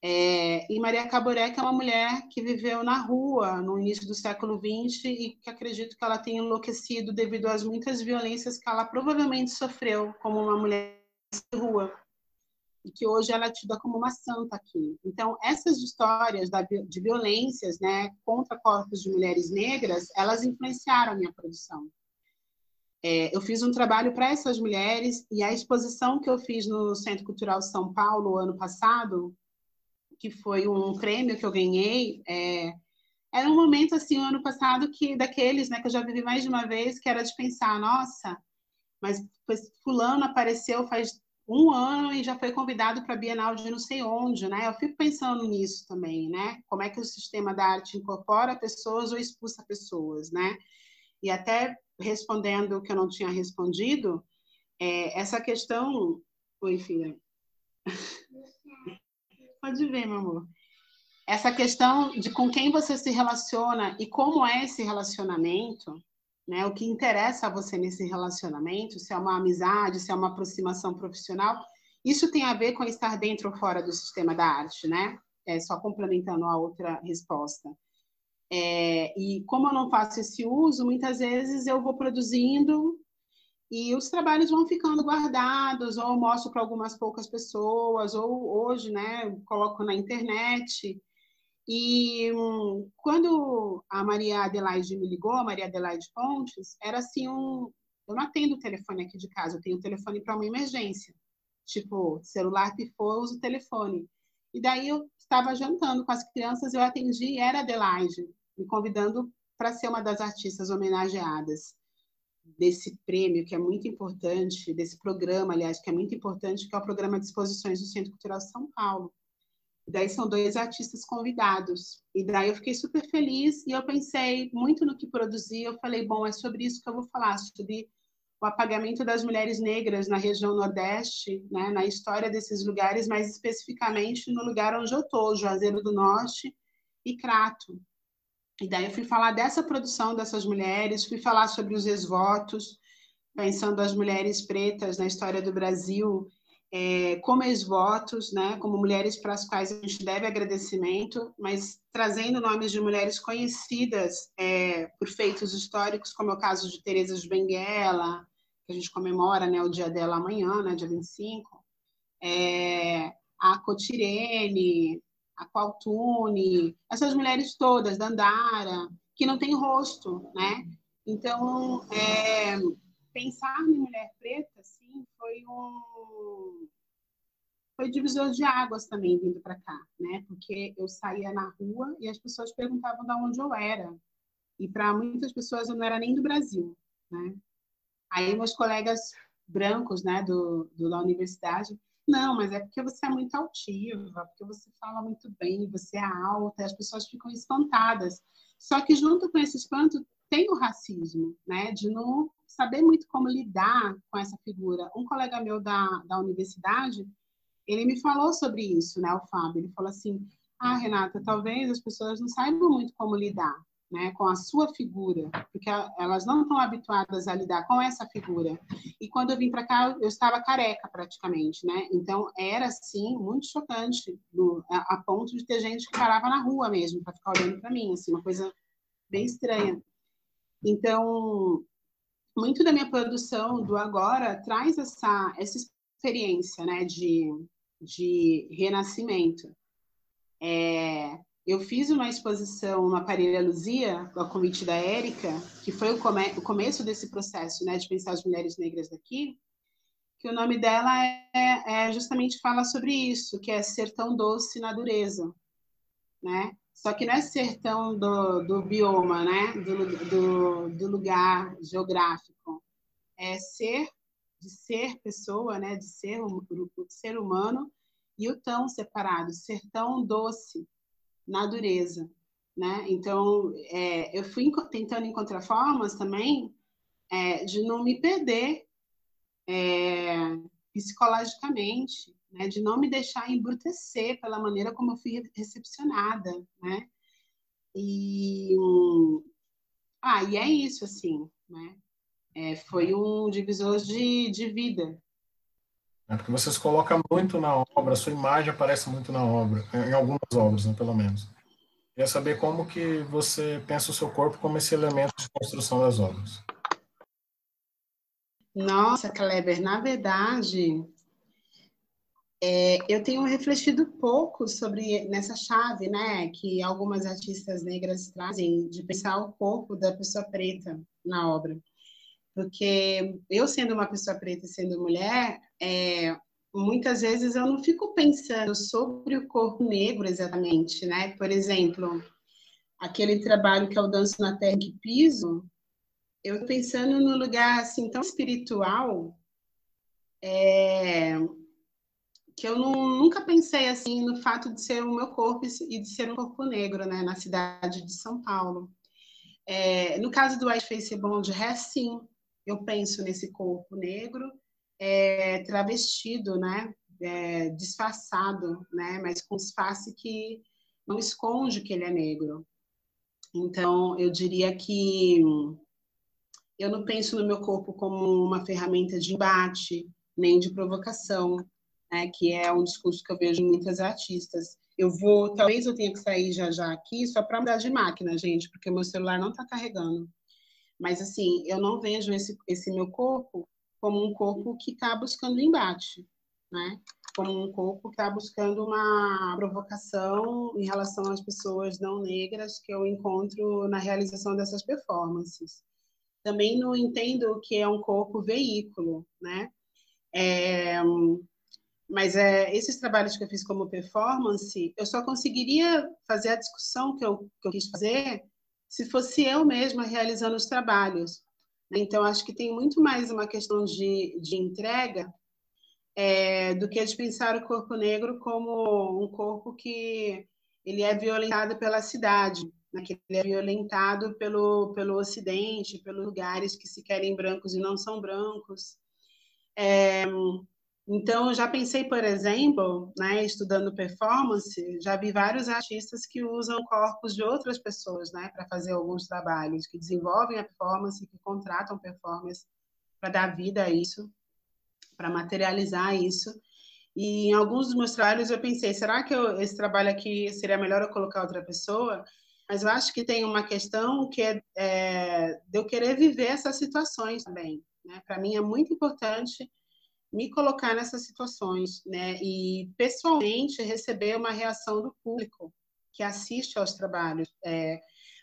é, e Maria Caboré, que é uma mulher que viveu na rua no início do século XX e que acredito que ela tenha enlouquecido devido às muitas violências que ela provavelmente sofreu como uma mulher de rua e que hoje ela é tida como uma santa aqui. Então, essas histórias de violências né, contra corpos de mulheres negras, elas influenciaram a minha produção. É, eu fiz um trabalho para essas mulheres e a exposição que eu fiz no Centro Cultural São Paulo ano passado que foi um prêmio que eu ganhei, é, era um momento assim, o ano passado que daqueles, né, que eu já vivi mais de uma vez, que era de pensar, nossa, mas fulano apareceu faz um ano e já foi convidado para a Bienal de não sei onde, né? Eu fico pensando nisso também, né? Como é que o sistema da arte incorpora pessoas ou expulsa pessoas, né? E até respondendo o que eu não tinha respondido, é, essa questão, oi filha, [LAUGHS] Pode ver, meu amor. Essa questão de com quem você se relaciona e como é esse relacionamento, né? O que interessa a você nesse relacionamento, se é uma amizade, se é uma aproximação profissional, isso tem a ver com estar dentro ou fora do sistema da arte, né? É, só complementando a outra resposta. É, e como eu não faço esse uso, muitas vezes eu vou produzindo e os trabalhos vão ficando guardados, ou mostro para algumas poucas pessoas, ou hoje, né, coloco na internet. E quando a Maria Adelaide me ligou, a Maria Adelaide Pontes, era assim um. Eu não atendo o telefone aqui de casa, eu tenho o telefone para uma emergência. Tipo, celular pifou, eu uso o telefone. E daí eu estava jantando com as crianças, eu atendi e era Adelaide, me convidando para ser uma das artistas homenageadas desse prêmio, que é muito importante, desse programa, aliás, que é muito importante, que é o programa de exposições do Centro Cultural São Paulo. Daí são dois artistas convidados. E daí eu fiquei super feliz e eu pensei muito no que produzi. Eu falei, bom, é sobre isso que eu vou falar, sobre o apagamento das mulheres negras na região Nordeste, né, na história desses lugares, mais especificamente no lugar onde eu estou, Juazeiro do Norte e Crato. E daí eu fui falar dessa produção dessas mulheres, fui falar sobre os ex-votos, pensando as mulheres pretas na história do Brasil é, como ex-votos, né, como mulheres para as quais a gente deve agradecimento, mas trazendo nomes de mulheres conhecidas é, por feitos históricos, como é o caso de Teresa de Benguela, que a gente comemora né, o dia dela amanhã, né, dia 25, é, a Cotirene, a Qualtune, essas mulheres todas, Dandara, que não tem rosto, né? Então, é, pensar em mulher preta, foi um foi divisor de águas também vindo para cá, né? Porque eu saía na rua e as pessoas perguntavam de onde eu era. E para muitas pessoas eu não era nem do Brasil, né? Aí meus colegas brancos, né, do, do da universidade, não, mas é porque você é muito altiva, porque você fala muito bem, você é alta, as pessoas ficam espantadas. Só que junto com esse espanto tem o racismo, né? De não saber muito como lidar com essa figura. Um colega meu da, da universidade, ele me falou sobre isso, né, o Fábio. Ele falou assim: Ah, Renata, talvez as pessoas não saibam muito como lidar, né, com a sua figura, porque elas não estão habituadas a lidar com essa figura. E quando eu vim para cá, eu estava careca praticamente, né? Então era assim muito chocante, do, a, a, ponto de ter gente que parava na rua mesmo para ficar olhando para mim, assim, uma coisa bem estranha. Então, muito da minha produção do agora traz essa essa experiência, né, de de renascimento. É, eu fiz uma exposição na Parelha Luzia, a convite da Érica, que foi o, come o, começo desse processo, né, de pensar as mulheres negras daqui, que o nome dela é, é, justamente fala sobre isso, que é sertão doce na dureza, né? Só que não é sertão do, do bioma, né? Do, do, do lugar geográfico. É ser, de ser pessoa, né? De ser de ser humano e o tão separado, sertão doce, na dureza, né? Então, é, eu fui tentando encontrar formas também é, de não me perder é, psicologicamente, né? De não me deixar embrutecer pela maneira como eu fui recepcionada, né? E ah, e é isso assim, né? É, foi um divisor de, de vida. É porque você se coloca muito na obra, sua imagem aparece muito na obra, em algumas obras, né, pelo menos. Queria saber como que você pensa o seu corpo como esse elemento de construção das obras. Nossa, Kleber, na verdade, é, eu tenho refletido pouco sobre nessa chave, né, que algumas artistas negras trazem de pensar o corpo da pessoa preta na obra porque eu sendo uma pessoa preta e sendo mulher, é, muitas vezes eu não fico pensando sobre o corpo negro exatamente, né? Por exemplo, aquele trabalho que é o Danço na Terra que Piso, eu pensando no lugar assim tão espiritual, é, que eu não, nunca pensei assim no fato de ser o meu corpo e de ser um corpo negro, né? Na cidade de São Paulo. É, no caso do Face Blonde Hair, sim, eu penso nesse corpo negro é, travestido, né, é, disfarçado, né, mas com disfarce que não esconde que ele é negro. Então, eu diria que eu não penso no meu corpo como uma ferramenta de embate, nem de provocação, né, que é um discurso que eu vejo em muitas artistas. Eu vou, talvez eu tenha que sair já já aqui só para mudar de máquina, gente, porque meu celular não está carregando. Mas, assim, eu não vejo esse, esse meu corpo como um corpo que está buscando embate, né? Como um corpo que está buscando uma provocação em relação às pessoas não negras que eu encontro na realização dessas performances. Também não entendo que é um corpo veículo, né? É, mas é, esses trabalhos que eu fiz como performance, eu só conseguiria fazer a discussão que eu, que eu quis fazer se fosse eu mesma realizando os trabalhos. Né? Então, acho que tem muito mais uma questão de, de entrega é, do que de pensar o corpo negro como um corpo que ele é violentado pela cidade, né? que ele é violentado pelo, pelo Ocidente, pelos lugares que se querem brancos e não são brancos. É, então, já pensei, por exemplo, né, estudando performance, já vi vários artistas que usam corpos de outras pessoas né, para fazer alguns trabalhos, que desenvolvem a performance, que contratam performance para dar vida a isso, para materializar isso. E em alguns dos meus trabalhos eu pensei, será que eu, esse trabalho aqui seria melhor eu colocar outra pessoa? Mas eu acho que tem uma questão que é, é de eu querer viver essas situações também. Né? Para mim é muito importante me colocar nessas situações, né? E pessoalmente receber uma reação do público que assiste aos trabalhos. É,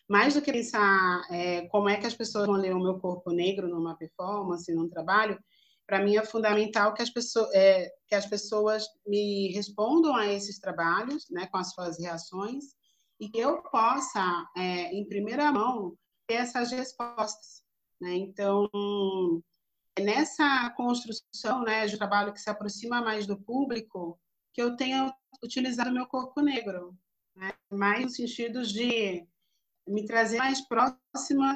mais do que pensar é, como é que as pessoas vão ler o meu corpo negro numa performance, num trabalho, para mim é fundamental que as pessoas é, que as pessoas me respondam a esses trabalhos, né, com as suas reações e que eu possa, é, em primeira mão, ter essas respostas. Né? Então, nessa construção né, de trabalho que se aproxima mais do público, que eu tenha utilizado meu corpo negro, né? mais no sentido de me trazer mais próxima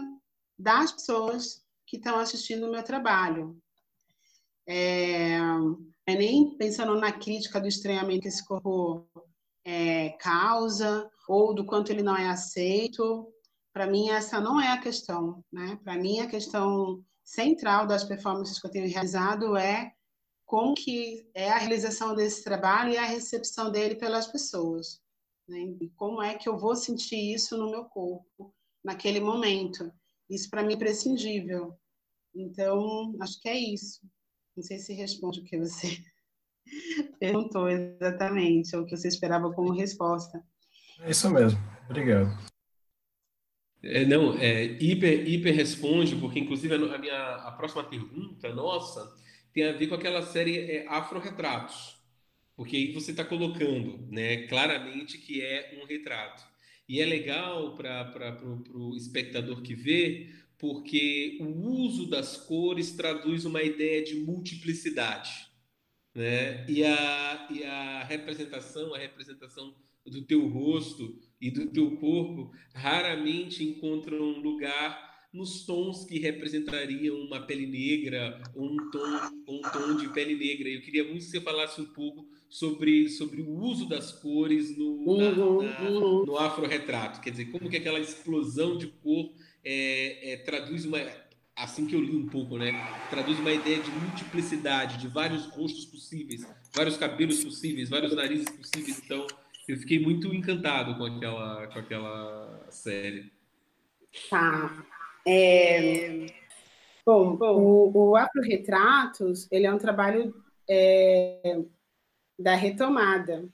das pessoas que estão assistindo o meu trabalho. É, é nem pensando na crítica do estranhamento que esse corpo é, causa, ou do quanto ele não é aceito. para mim essa não é a questão, né? Para mim a questão central das performances que eu tenho realizado é como que é a realização desse trabalho e a recepção dele pelas pessoas, né? E como é que eu vou sentir isso no meu corpo naquele momento? Isso para mim é imprescindível. Então, acho que é isso. Não sei se responde o que você [LAUGHS] perguntou exatamente, ou o que você esperava como resposta. É isso mesmo. Obrigado. É, não, é, hiper, hiper responde, porque inclusive a, minha a próxima pergunta nossa tem a ver com aquela série é, Afro-Retratos, porque aí você está colocando né, claramente que é um retrato. E é legal para o espectador que vê, porque o uso das cores traduz uma ideia de multiplicidade. Né? E, a, e a representação, a representação do teu rosto e do teu corpo raramente encontram lugar nos tons que representariam uma pele negra ou um tom, um tom de pele negra. Eu queria muito que você falasse um pouco sobre, sobre o uso das cores no, no afro-retrato. Quer dizer, como que aquela explosão de cor é, é, traduz uma assim que eu li um pouco, né? Traduz uma ideia de multiplicidade, de vários rostos possíveis, vários cabelos possíveis, vários narizes possíveis. Então, eu fiquei muito encantado com aquela, com aquela série. Tá. É... Bom, o, o Afro Retratos, ele é um trabalho é, da retomada.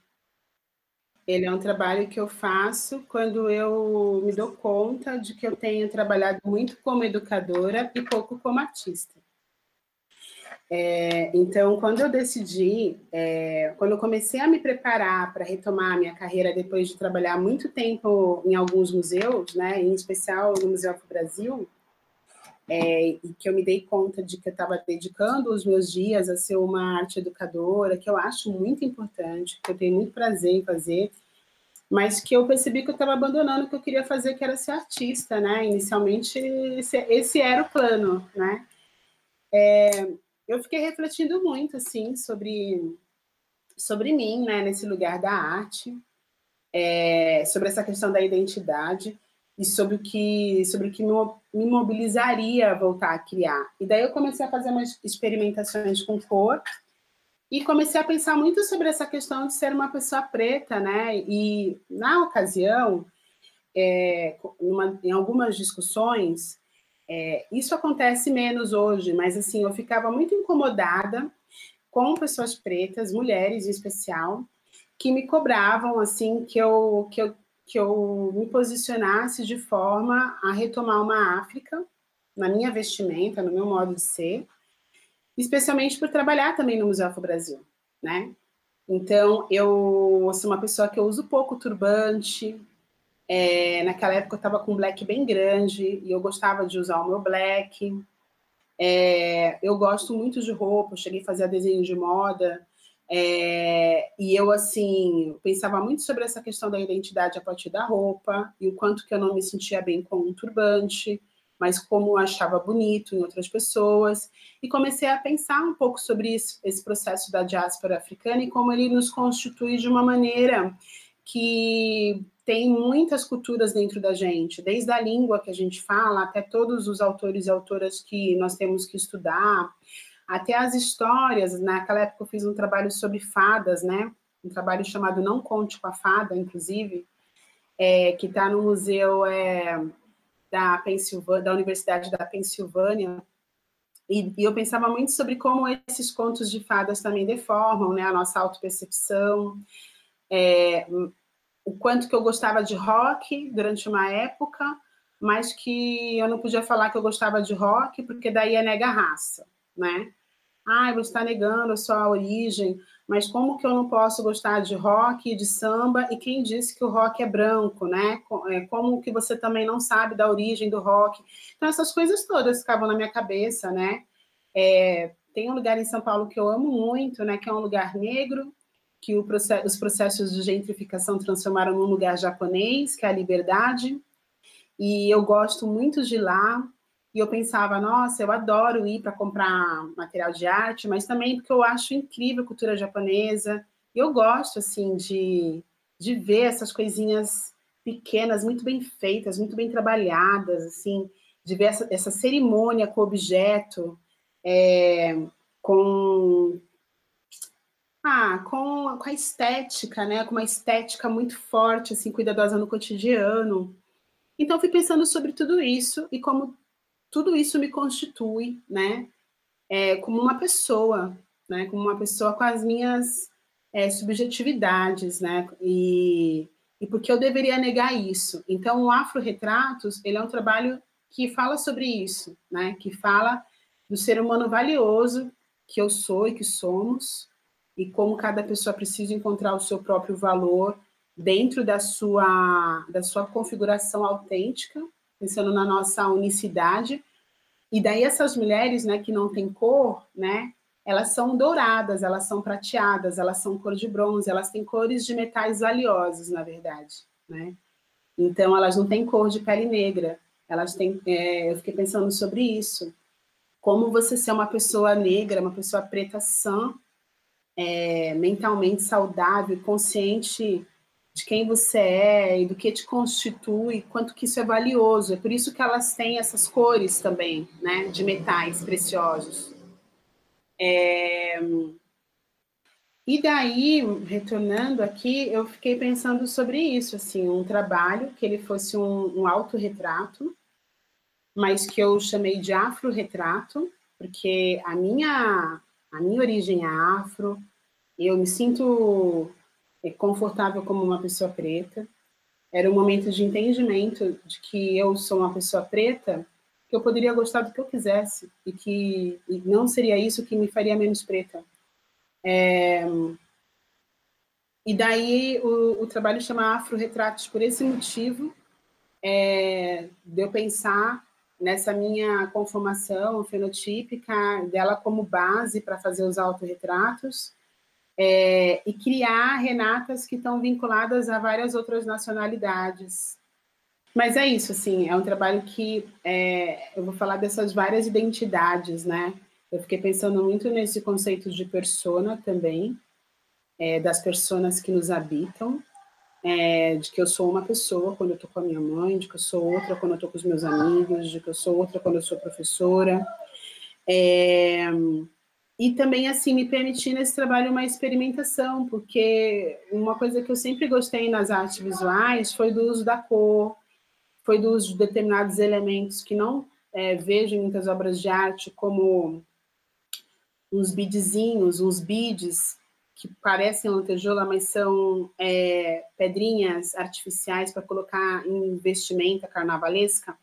Ele é um trabalho que eu faço quando eu me dou conta de que eu tenho trabalhado muito como educadora e pouco como artista. É, então, quando eu decidi, é, quando eu comecei a me preparar para retomar a minha carreira depois de trabalhar muito tempo em alguns museus, né, em especial no Museu do Brasil, é, e que eu me dei conta de que eu estava dedicando os meus dias a ser uma arte educadora, que eu acho muito importante, que eu tenho muito prazer em fazer, mas que eu percebi que eu estava abandonando o que eu queria fazer, que era ser artista, né? Inicialmente, esse, esse era o plano, né? É, eu fiquei refletindo muito, assim, sobre, sobre mim, né? Nesse lugar da arte, é, sobre essa questão da identidade, e sobre o que, sobre o que me mobilizaria a voltar a criar. E daí eu comecei a fazer umas experimentações com cor e comecei a pensar muito sobre essa questão de ser uma pessoa preta, né? E na ocasião, é, em algumas discussões, é, isso acontece menos hoje, mas assim eu ficava muito incomodada com pessoas pretas, mulheres em especial, que me cobravam assim que eu que eu que eu me posicionasse de forma a retomar uma África na minha vestimenta, no meu modo de ser, especialmente por trabalhar também no Museu Afro Brasil, né? Então, eu sou uma pessoa que eu uso pouco turbante. É, naquela época eu estava com um black bem grande e eu gostava de usar o meu black. É, eu gosto muito de roupa, cheguei a fazer desenho de moda é, e eu, assim, pensava muito sobre essa questão da identidade a partir da roupa e o quanto que eu não me sentia bem com um turbante, mas como eu achava bonito em outras pessoas. E comecei a pensar um pouco sobre isso, esse processo da diáspora africana e como ele nos constitui de uma maneira que tem muitas culturas dentro da gente, desde a língua que a gente fala até todos os autores e autoras que nós temos que estudar, até as histórias, naquela época eu fiz um trabalho sobre fadas, né? Um trabalho chamado Não Conte com a Fada, inclusive, é, que está no museu é, da, da Universidade da Pensilvânia. E, e, eu pensava muito sobre como esses contos de fadas também deformam né, a nossa autopercepção, é, o quanto que eu gostava de rock durante uma época, mas que eu não podia falar que eu gostava de rock, porque daí é nega raça né? Ah, você está negando a sua origem, mas como que eu não posso gostar de rock e de samba? E quem disse que o rock é branco, né? É, como que você também não sabe da origem do rock? Então, essas coisas todas ficavam na minha cabeça, né? É, tem um lugar em São Paulo que eu amo muito, né? Que é um lugar negro, que os processos de gentrificação transformaram num lugar japonês, que é a Liberdade. E eu gosto muito de lá, e eu pensava, nossa, eu adoro ir para comprar material de arte, mas também porque eu acho incrível a cultura japonesa. Eu gosto, assim, de, de ver essas coisinhas pequenas, muito bem feitas, muito bem trabalhadas, assim, de ver essa, essa cerimônia com objeto, é, com, ah, com, com a estética, né? Com uma estética muito forte, assim, cuidadosa no cotidiano. Então, fui pensando sobre tudo isso e como tudo isso me constitui, né? É, como uma pessoa, né? Como uma pessoa com as minhas é, subjetividades, né? E, e por que eu deveria negar isso? Então, o Afro-Retratos, ele é um trabalho que fala sobre isso, né? Que fala do ser humano valioso que eu sou e que somos, e como cada pessoa precisa encontrar o seu próprio valor dentro da sua, da sua configuração autêntica, pensando na nossa unicidade. E daí essas mulheres, né, que não têm cor, né, elas são douradas, elas são prateadas, elas são cor de bronze, elas têm cores de metais valiosos, na verdade, né? Então elas não têm cor de pele negra, elas têm. É, eu fiquei pensando sobre isso, como você ser uma pessoa negra, uma pessoa preta sã, é, mentalmente saudável, consciente de quem você é e do que te constitui, quanto que isso é valioso. É por isso que elas têm essas cores também, né, de metais preciosos. É... E daí, retornando aqui, eu fiquei pensando sobre isso, assim, um trabalho que ele fosse um, um autorretrato, mas que eu chamei de afro-retrato, porque a minha, a minha origem é afro, eu me sinto é, confortável como uma pessoa preta. Era um momento de entendimento de que eu sou uma pessoa preta, que eu poderia gostar do que eu quisesse e que e não seria isso que me faria menos preta. É, e daí o, o, trabalho chama Afro-Retratos por esse motivo, é, de eu pensar nessa minha conformação fenotípica dela como base para fazer os autorretratos é, e criar Renatas que estão vinculadas a várias outras nacionalidades. Mas é isso, assim, é um trabalho que é, eu vou falar dessas várias identidades, né? Eu fiquei pensando muito nesse conceito de persona também, é, das personas que nos habitam, é, de que eu sou uma pessoa quando eu estou com a minha mãe, de que eu sou outra quando eu estou com os meus amigos, de que eu sou outra quando eu sou professora. É, e também, assim, me permitir nesse trabalho uma experimentação, porque uma coisa que eu sempre gostei nas artes visuais foi do uso da cor, foi do uso de determinados elementos que não é, vejo em muitas obras de arte, como uns beadzinhos, uns beads, que parecem lantejoula, mas são é, pedrinhas artificiais para colocar em vestimenta carnavalesca,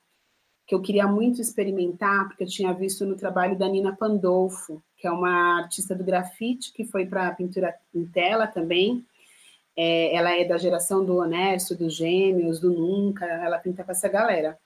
que eu queria muito experimentar, porque eu tinha visto no trabalho da Nina Pandolfo, que é uma artista do grafite, que foi para pintura em tela também. É, ela é da geração do Honesto, dos Gêmeos, do Nunca, ela pinta com essa galera.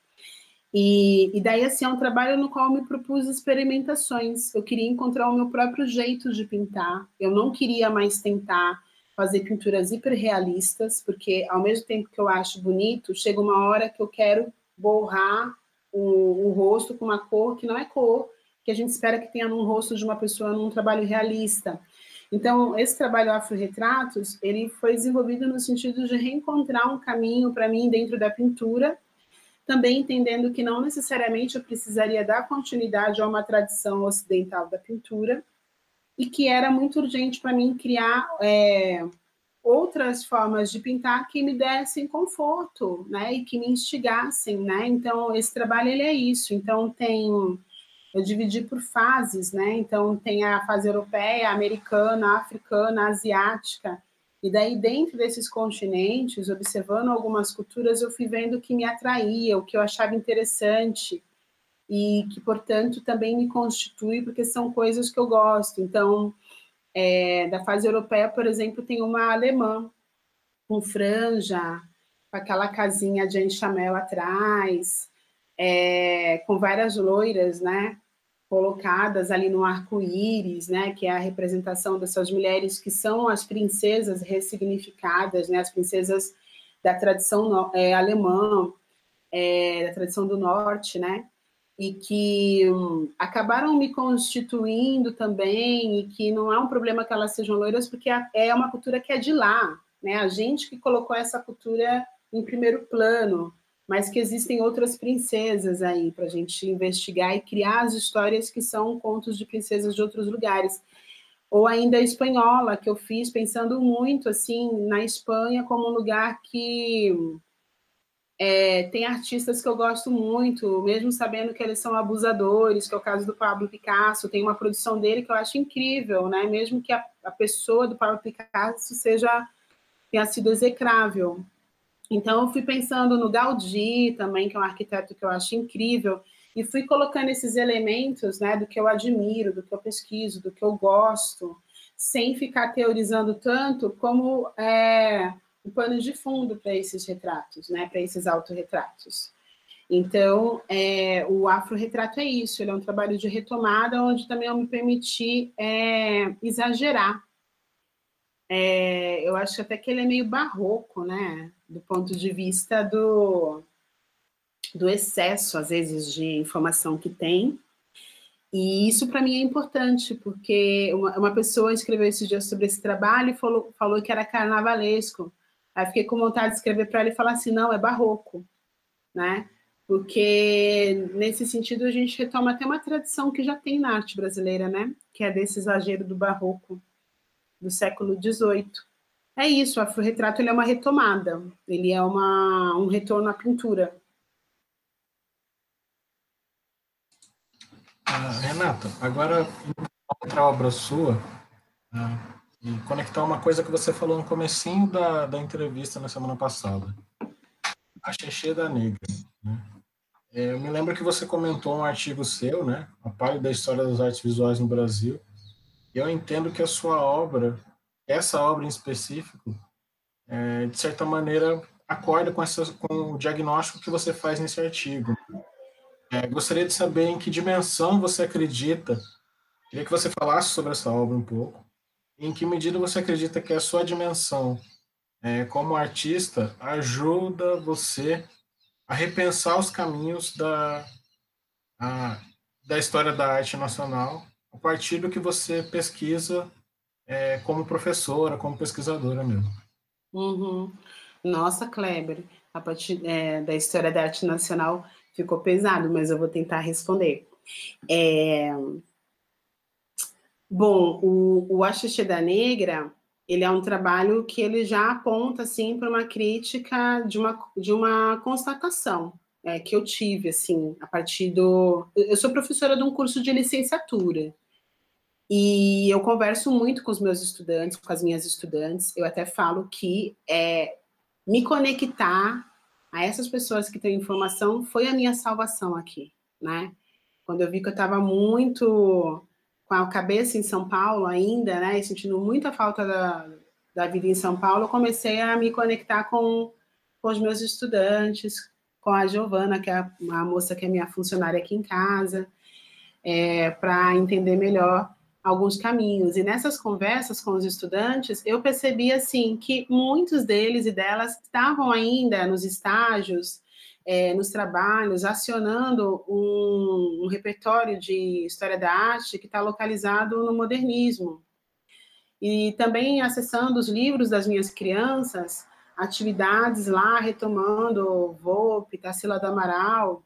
E, e, daí, assim, é um trabalho no qual eu me propus experimentações. Eu queria encontrar o meu próprio jeito de pintar. Eu não queria mais tentar fazer pinturas hiperrealistas, porque ao mesmo tempo que eu acho bonito, chega uma hora que eu quero borrar o, o rosto com uma cor que não é cor, que a gente espera que tenha num rosto de uma pessoa num trabalho realista. Então, esse trabalho Afro-Retratos, ele foi desenvolvido no sentido de reencontrar um caminho para mim dentro da pintura, também entendendo que não necessariamente eu precisaria dar continuidade a uma tradição ocidental da pintura, e que era muito urgente para mim criar é, outras formas de pintar que me dessem conforto, né, e que me instigassem, né. Então esse trabalho ele é isso. Então tem eu dividi por fases, né. Então tem a fase europeia, americana, africana, asiática. E daí, dentro desses continentes, observando algumas culturas, eu fui vendo o que me atraía, o que eu achava interessante, e que, portanto, também me constitui, porque são coisas que eu gosto. Então, é, da fase europeia, por exemplo, tem uma alemã, com franja, com aquela casinha de enchamel atrás, é, com várias loiras, né? Colocadas ali no arco-íris, né, que é a representação dessas mulheres que são as princesas ressignificadas, né, as princesas da tradição é, alemã, é, da tradição do norte, né, e que hum, acabaram me constituindo também, e que não é um problema que elas sejam loiras, porque é uma cultura que é de lá, né, a gente que colocou essa cultura em primeiro plano, mas que existem outras princesas aí para a gente investigar e criar as histórias que são contos de princesas de outros lugares. Ou ainda a espanhola, que eu fiz pensando muito assim na Espanha como um lugar que é, tem artistas que eu gosto muito, mesmo sabendo que eles são abusadores, que é o caso do Pablo Picasso, tem uma produção dele que eu acho incrível, né? Mesmo que a, a pessoa do Pablo Picasso seja tenha sido execrável. Então eu fui pensando no Gaudí também, que é um arquiteto que eu acho incrível, e fui colocando esses elementos, né, do que eu admiro, do que eu pesquiso, do que eu gosto, sem ficar teorizando tanto como é, o pano de fundo para esses retratos, né, para esses autorretratos. Então, é, o afro-retrato é isso, ele é um trabalho de retomada, onde também eu me permiti é, exagerar. É, eu acho até que ele é meio barroco, né, do ponto de vista do, do excesso, às vezes, de informação que tem. E isso, para mim, é importante, porque uma, uma pessoa escreveu esse dia sobre esse trabalho e falou, falou que era carnavalesco. Aí fiquei com vontade de escrever para ele e falar assim, não, é barroco, né? Porque nesse sentido a gente retoma até uma tradição que já tem na arte brasileira, né? Que é desse exagero do barroco do século XVIII. É isso, o afro-retrato ele é uma retomada, ele é uma, um retorno à pintura. Ah, Renata, agora outra obra sua, ah, e conectar uma coisa que você falou no comecinho da, da entrevista na semana passada. A Xexê da Negra. Né? É, eu me lembro que você comentou um artigo seu, né? A parte da história das artes visuais no Brasil. E eu entendo que a sua obra, essa obra em específico, é, de certa maneira, acorda com, essa, com o diagnóstico que você faz nesse artigo. É, gostaria de saber em que dimensão você acredita. Queria que você falasse sobre essa obra um pouco em que medida você acredita que a sua dimensão é, como artista ajuda você a repensar os caminhos da, a, da história da arte nacional partir do que você pesquisa é, como professora, como pesquisadora mesmo? Uhum. Nossa, Kleber, a partir é, da história da arte nacional ficou pesado, mas eu vou tentar responder. É, Bom, o, o Axixê da Negra, ele é um trabalho que ele já aponta, assim, para uma crítica de uma, de uma constatação é, que eu tive, assim, a partir do... Eu sou professora de um curso de licenciatura, e eu converso muito com os meus estudantes, com as minhas estudantes, eu até falo que é, me conectar a essas pessoas que têm informação foi a minha salvação aqui, né? Quando eu vi que eu estava muito com a cabeça em São Paulo ainda, né, e sentindo muita falta da, da vida em São Paulo, eu comecei a me conectar com, com os meus estudantes, com a Giovana, que é a, a moça que é minha funcionária aqui em casa, é, para entender melhor alguns caminhos. E nessas conversas com os estudantes, eu percebi assim que muitos deles e delas estavam ainda nos estágios é, nos trabalhos, acionando um, um, repertório de história da arte que está localizado no modernismo. E também acessando os livros das minhas crianças, atividades lá, retomando Volpe, Tarsila do Amaral,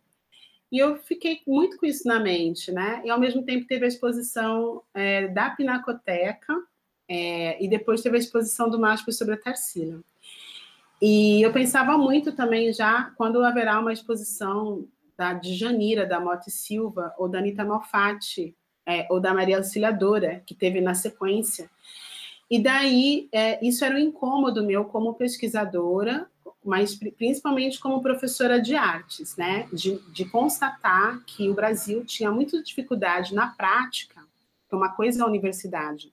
e eu fiquei muito com isso na mente, né? E ao mesmo tempo teve a exposição é, da Pinacoteca, é, e depois teve a exposição do Máscara sobre a Tarsila. E eu pensava muito também já quando haverá uma exposição da, de Janira, da Mote Silva, ou da Anitta Malfatti, é, ou da Maria Auxiliadora, que teve na sequência. E daí, é, isso era um incômodo meu como pesquisadora, mas principalmente como professora de artes, né? De, de constatar que o Brasil tinha muita dificuldade na prática, que uma coisa é a universidade,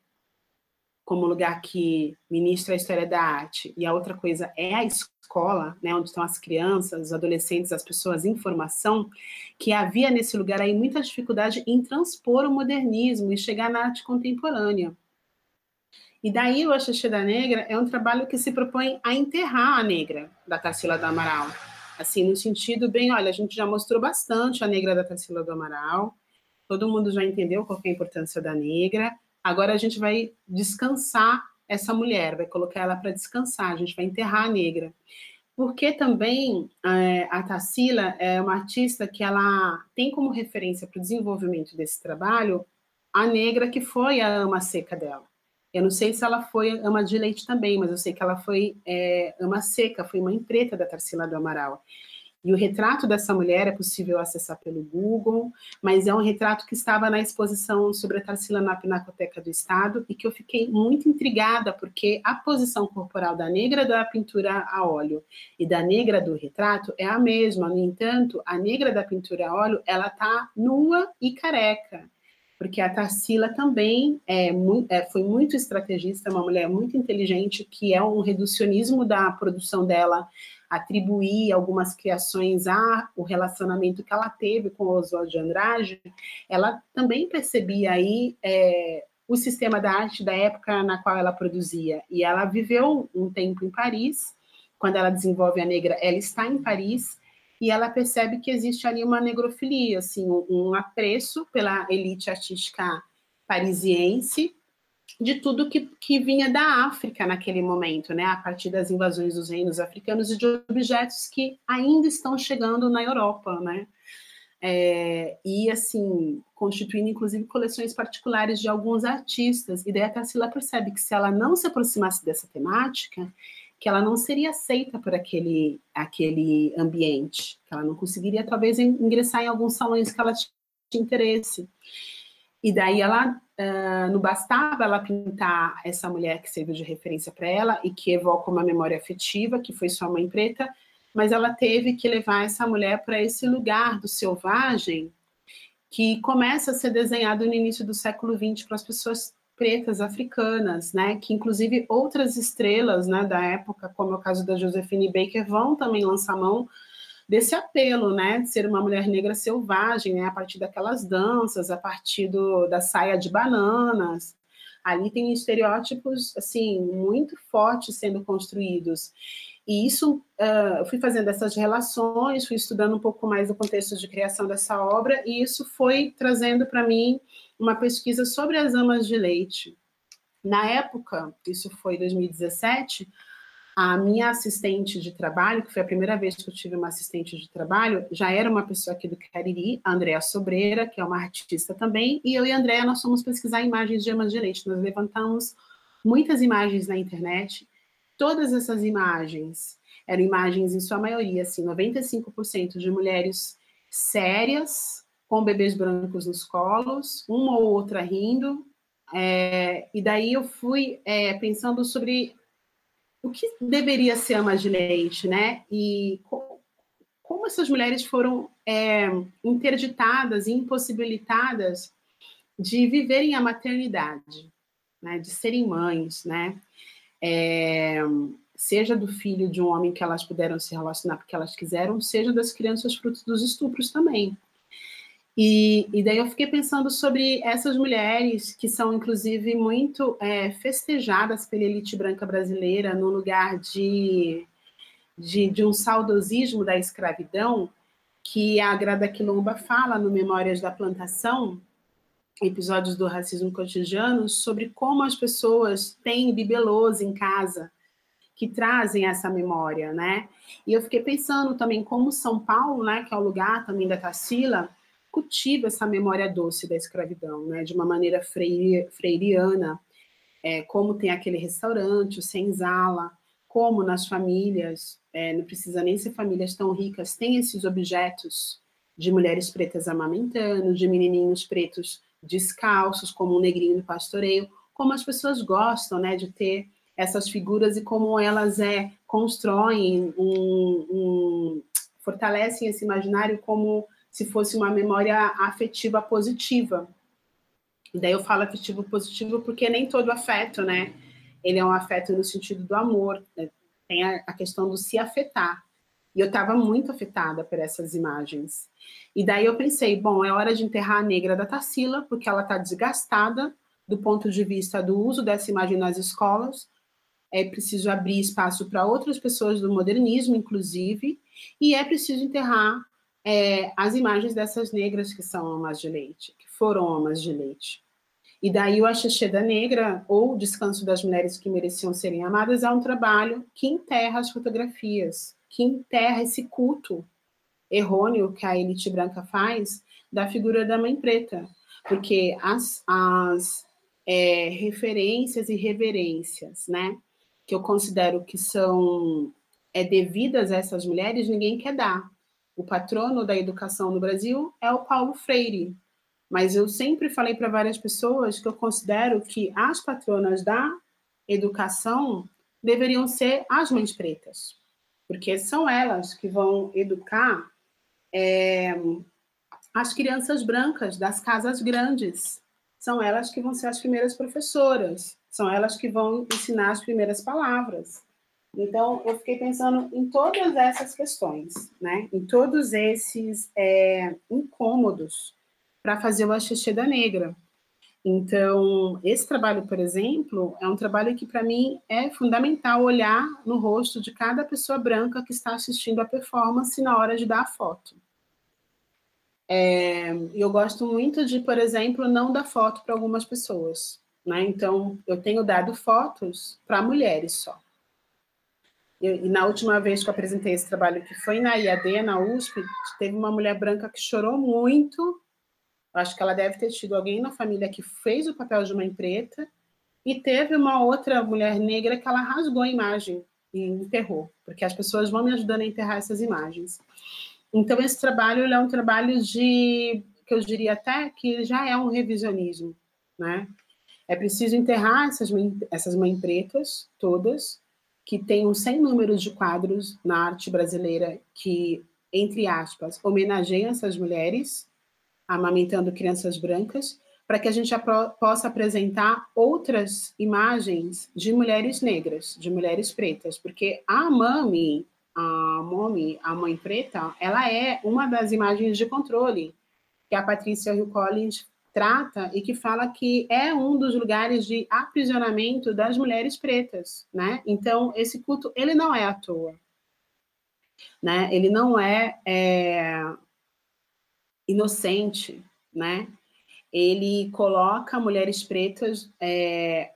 como lugar que ministra a história da arte, e a outra coisa é a escola, né, onde estão as crianças, os adolescentes, as pessoas em formação, que havia nesse lugar aí muita dificuldade em transpor o modernismo e chegar na arte contemporânea. E daí o Axixê da Negra é um trabalho que se propõe a enterrar a negra da Tarsila do Amaral. Assim, no sentido bem, olha, a gente já mostrou bastante a negra da Tarsila do Amaral, todo mundo já entendeu qual é a importância da negra, Agora a gente vai descansar essa mulher, vai colocar ela para descansar, a gente vai enterrar a negra. porque também é, a Tarsila é uma artista que ela tem como referência para o desenvolvimento desse trabalho a negra que foi a ama seca dela. Eu não sei se ela foi ama de leite também, mas eu sei que ela foi é, ama seca, foi mãe preta da Tarsila do Amaral. E o retrato dessa mulher é possível acessar pelo Google, mas é um retrato que estava na exposição sobre a Tarsila na Pinacoteca do Estado e que eu fiquei muito intrigada, porque a posição corporal da negra da pintura a óleo e da negra do retrato é a mesma. No entanto, a negra da pintura a óleo, ela está nua e careca porque a Tarsila também é, é, foi muito estrategista, uma mulher muito inteligente, que é um reducionismo da produção dela, atribuir algumas criações ao relacionamento que ela teve com Oswald de Andrade, ela também percebia aí é, o sistema da arte da época na qual ela produzia. E ela viveu um tempo em Paris, quando ela desenvolve a Negra, ela está em Paris, e ela percebe que existe ali uma negrofilia, assim, um apreço pela elite artística parisiense de tudo que, que vinha da África naquele momento, né, a partir das invasões dos reinos africanos e de objetos que ainda estão chegando na Europa, né, é, e assim, constituindo inclusive coleções particulares de alguns artistas, e daí a Tarsila percebe que se ela não se aproximasse dessa temática, que ela não seria aceita por aquele, aquele ambiente, que ela não conseguiria talvez ingressar em alguns salões que ela tinha interesse. E daí ela uh, não bastava ela pintar essa mulher que serviu de referência para ela e que evoca uma memória afetiva, que foi sua mãe preta, mas ela teve que levar essa mulher para esse lugar do selvagem que começa a ser desenhado no início do século XX para as pessoas pretas africanas, né, que inclusive outras estrelas, né, da época, como é o caso da Josephine Baker, vão também lançar mão desse apelo, né, de ser uma mulher negra selvagem, né, a partir daquelas danças, a partir do, da saia de bananas. Ali tem estereótipos, assim, muito fortes sendo construídos. E isso, uh, eu fui fazendo essas relações, fui estudando um pouco mais o contexto de criação dessa obra, e isso foi trazendo para mim uma pesquisa sobre as amas de leite. Na época, isso foi 2017, a minha assistente de trabalho, que foi a primeira vez que eu tive uma assistente de trabalho, já era uma pessoa aqui do Cariri, a Andréa Sobreira, que é uma artista também, e eu e a Andréa, nós fomos pesquisar imagens de amas de leite. Nós levantamos muitas imagens na internet, todas essas imagens eram imagens, em sua maioria, assim, 95% de mulheres sérias, com bebês brancos nos colos, uma ou outra rindo. É, e daí eu fui é, pensando sobre o que deveria ser a ama de leite, né? E co como essas mulheres foram é, interditadas e impossibilitadas de viverem a maternidade, né? de serem mães, né? É, seja do filho de um homem que elas puderam se relacionar porque elas quiseram, seja das crianças frutos dos estupros também. E, e, daí eu fiquei pensando sobre essas mulheres que são, inclusive, muito é, festejadas pela elite branca brasileira no lugar de, de, de, um saudosismo da escravidão, que a Grada Quilomba fala no Memórias da Plantação, episódios do racismo cotidiano, sobre como as pessoas têm bibelôs em casa, que trazem essa memória, né? E eu fiquei pensando também como São Paulo, né, que é o lugar também da Tarsila, cultiva essa memória doce da escravidão, né, de uma maneira freire, freiriana, é, como tem aquele restaurante, o senzala, como nas famílias, é, não precisa nem ser famílias tão ricas, tem esses objetos de mulheres pretas amamentando, de menininhos pretos descalços, como um negrinho do pastoreio, como as pessoas gostam, né, de ter essas figuras e como elas é constroem um, um fortalecem esse imaginário como se fosse uma memória afetiva positiva. E daí eu falo afetivo positivo porque nem todo afeto, né? Ele é um afeto no sentido do amor. Né? Tem a, a questão do se afetar. E eu estava muito afetada por essas imagens. E daí eu pensei, bom, é hora de enterrar a negra da Tarsila, porque ela está desgastada do ponto de vista do uso dessa imagem nas escolas. É preciso abrir espaço para outras pessoas do modernismo, inclusive, e é preciso enterrar é, as imagens dessas negras que são amas de leite, que foram amas de leite. E daí o Axixê da Negra, ou Descanso das Mulheres que Mereciam Serem Amadas, é um trabalho que enterra as fotografias que enterra esse culto errôneo que a elite branca faz da figura da mãe preta, porque as, as é, referências e reverências, né, que eu considero que são é, devidas a essas mulheres, ninguém quer dar. O patrono da educação no Brasil é o Paulo Freire, mas eu sempre falei para várias pessoas que eu considero que as patronas da educação deveriam ser as mães pretas, porque são elas que vão educar é, as crianças brancas das casas grandes. São elas que vão ser as primeiras professoras, são elas que vão ensinar as primeiras palavras. Então, eu fiquei pensando em todas essas questões, né? em todos esses é, incômodos para fazer o Axixê da Negra. Então, esse trabalho, por exemplo, é um trabalho que, para mim, é fundamental olhar no rosto de cada pessoa branca que está assistindo a performance na hora de dar a foto. É, eu gosto muito de, por exemplo, não dar foto para algumas pessoas. Né? Então, eu tenho dado fotos para mulheres só. E na última vez que eu apresentei esse trabalho, que foi na IAD, na USP, teve uma mulher branca que chorou muito Acho que ela deve ter tido alguém na família que fez o papel de mãe preta e teve uma outra mulher negra que ela rasgou a imagem e enterrou, porque as pessoas vão me ajudando a enterrar essas imagens. Então esse trabalho é um trabalho de que eu diria até que já é um revisionismo, né? É preciso enterrar essas essas mães pretas todas que têm um sem número de quadros na arte brasileira que entre aspas homenageiam essas mulheres amamentando crianças brancas, para que a gente possa apresentar outras imagens de mulheres negras, de mulheres pretas, porque a mami, a mommy, a mãe preta, ela é uma das imagens de controle que a Patrícia Hill Collins trata e que fala que é um dos lugares de aprisionamento das mulheres pretas, né? Então esse culto ele não é à toa, né? Ele não é, é inocente, né? Ele coloca mulheres pretas é,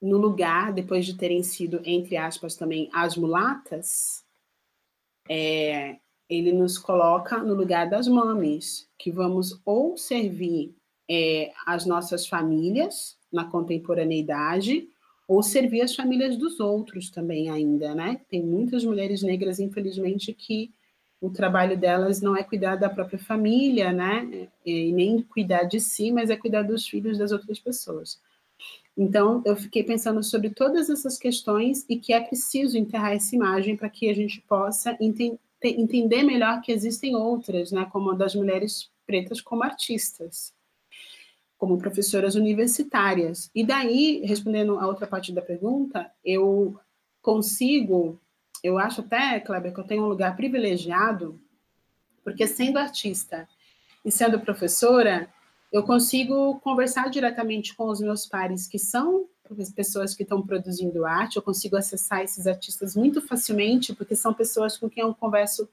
no lugar, depois de terem sido, entre aspas, também as mulatas, é, ele nos coloca no lugar das mames, que vamos ou servir é, as nossas famílias na contemporaneidade, ou servir as famílias dos outros também ainda, né? Tem muitas mulheres negras, infelizmente, que o trabalho delas não é cuidar da própria família, né? E nem cuidar de si, mas é cuidar dos filhos das outras pessoas. Então, eu fiquei pensando sobre todas essas questões e que é preciso enterrar essa imagem para que a gente possa ente entender melhor que existem outras, né? Como a das mulheres pretas como artistas, como professoras universitárias. E daí, respondendo a outra parte da pergunta, eu consigo eu acho até, Kleber, que eu tenho um lugar privilegiado, porque sendo artista e sendo professora, eu consigo conversar diretamente com os meus pares que são pessoas que estão produzindo arte, eu consigo acessar esses artistas muito facilmente, porque são pessoas com quem eu converso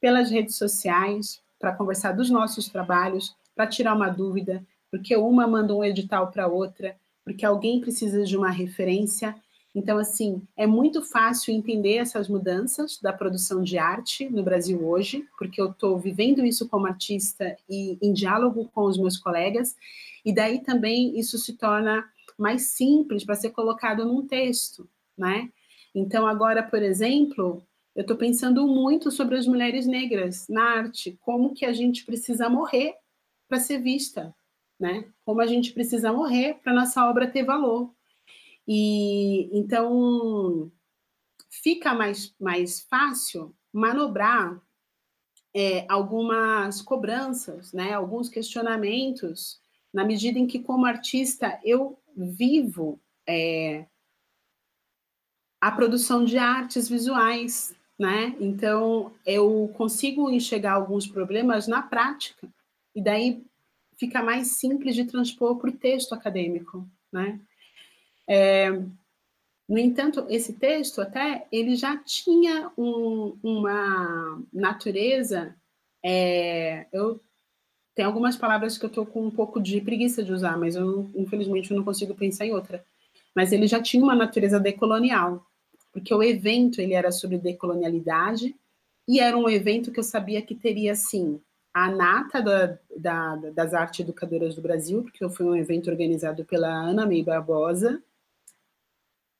pelas redes sociais, para conversar dos nossos trabalhos, para tirar uma dúvida, porque uma manda um edital para outra, porque alguém precisa de uma referência, então, assim, é muito fácil entender essas mudanças da produção de arte no Brasil hoje, porque eu estou vivendo isso como artista e em diálogo com os meus colegas, e daí também isso se torna mais simples para ser colocado num texto, né? Então, agora, por exemplo, eu estou pensando muito sobre as mulheres negras na arte, como que a gente precisa morrer para ser vista, né? Como a gente precisa morrer para nossa obra ter valor. E então fica mais, mais fácil manobrar é, algumas cobranças, né, alguns questionamentos, na medida em que, como artista, eu vivo é, a produção de artes visuais, né? Então, eu consigo enxergar alguns problemas na prática, e daí fica mais simples de transpor para o texto acadêmico, né? É, no entanto, esse texto até ele já tinha um, uma natureza. É, eu tem algumas palavras que eu estou com um pouco de preguiça de usar, mas eu infelizmente eu não consigo pensar em outra. Mas ele já tinha uma natureza decolonial. porque o evento ele era sobre decolonialidade e era um evento que eu sabia que teria, assim, a nata da, da, das artes educadoras do Brasil, porque foi um evento organizado pela Ana May Barbosa,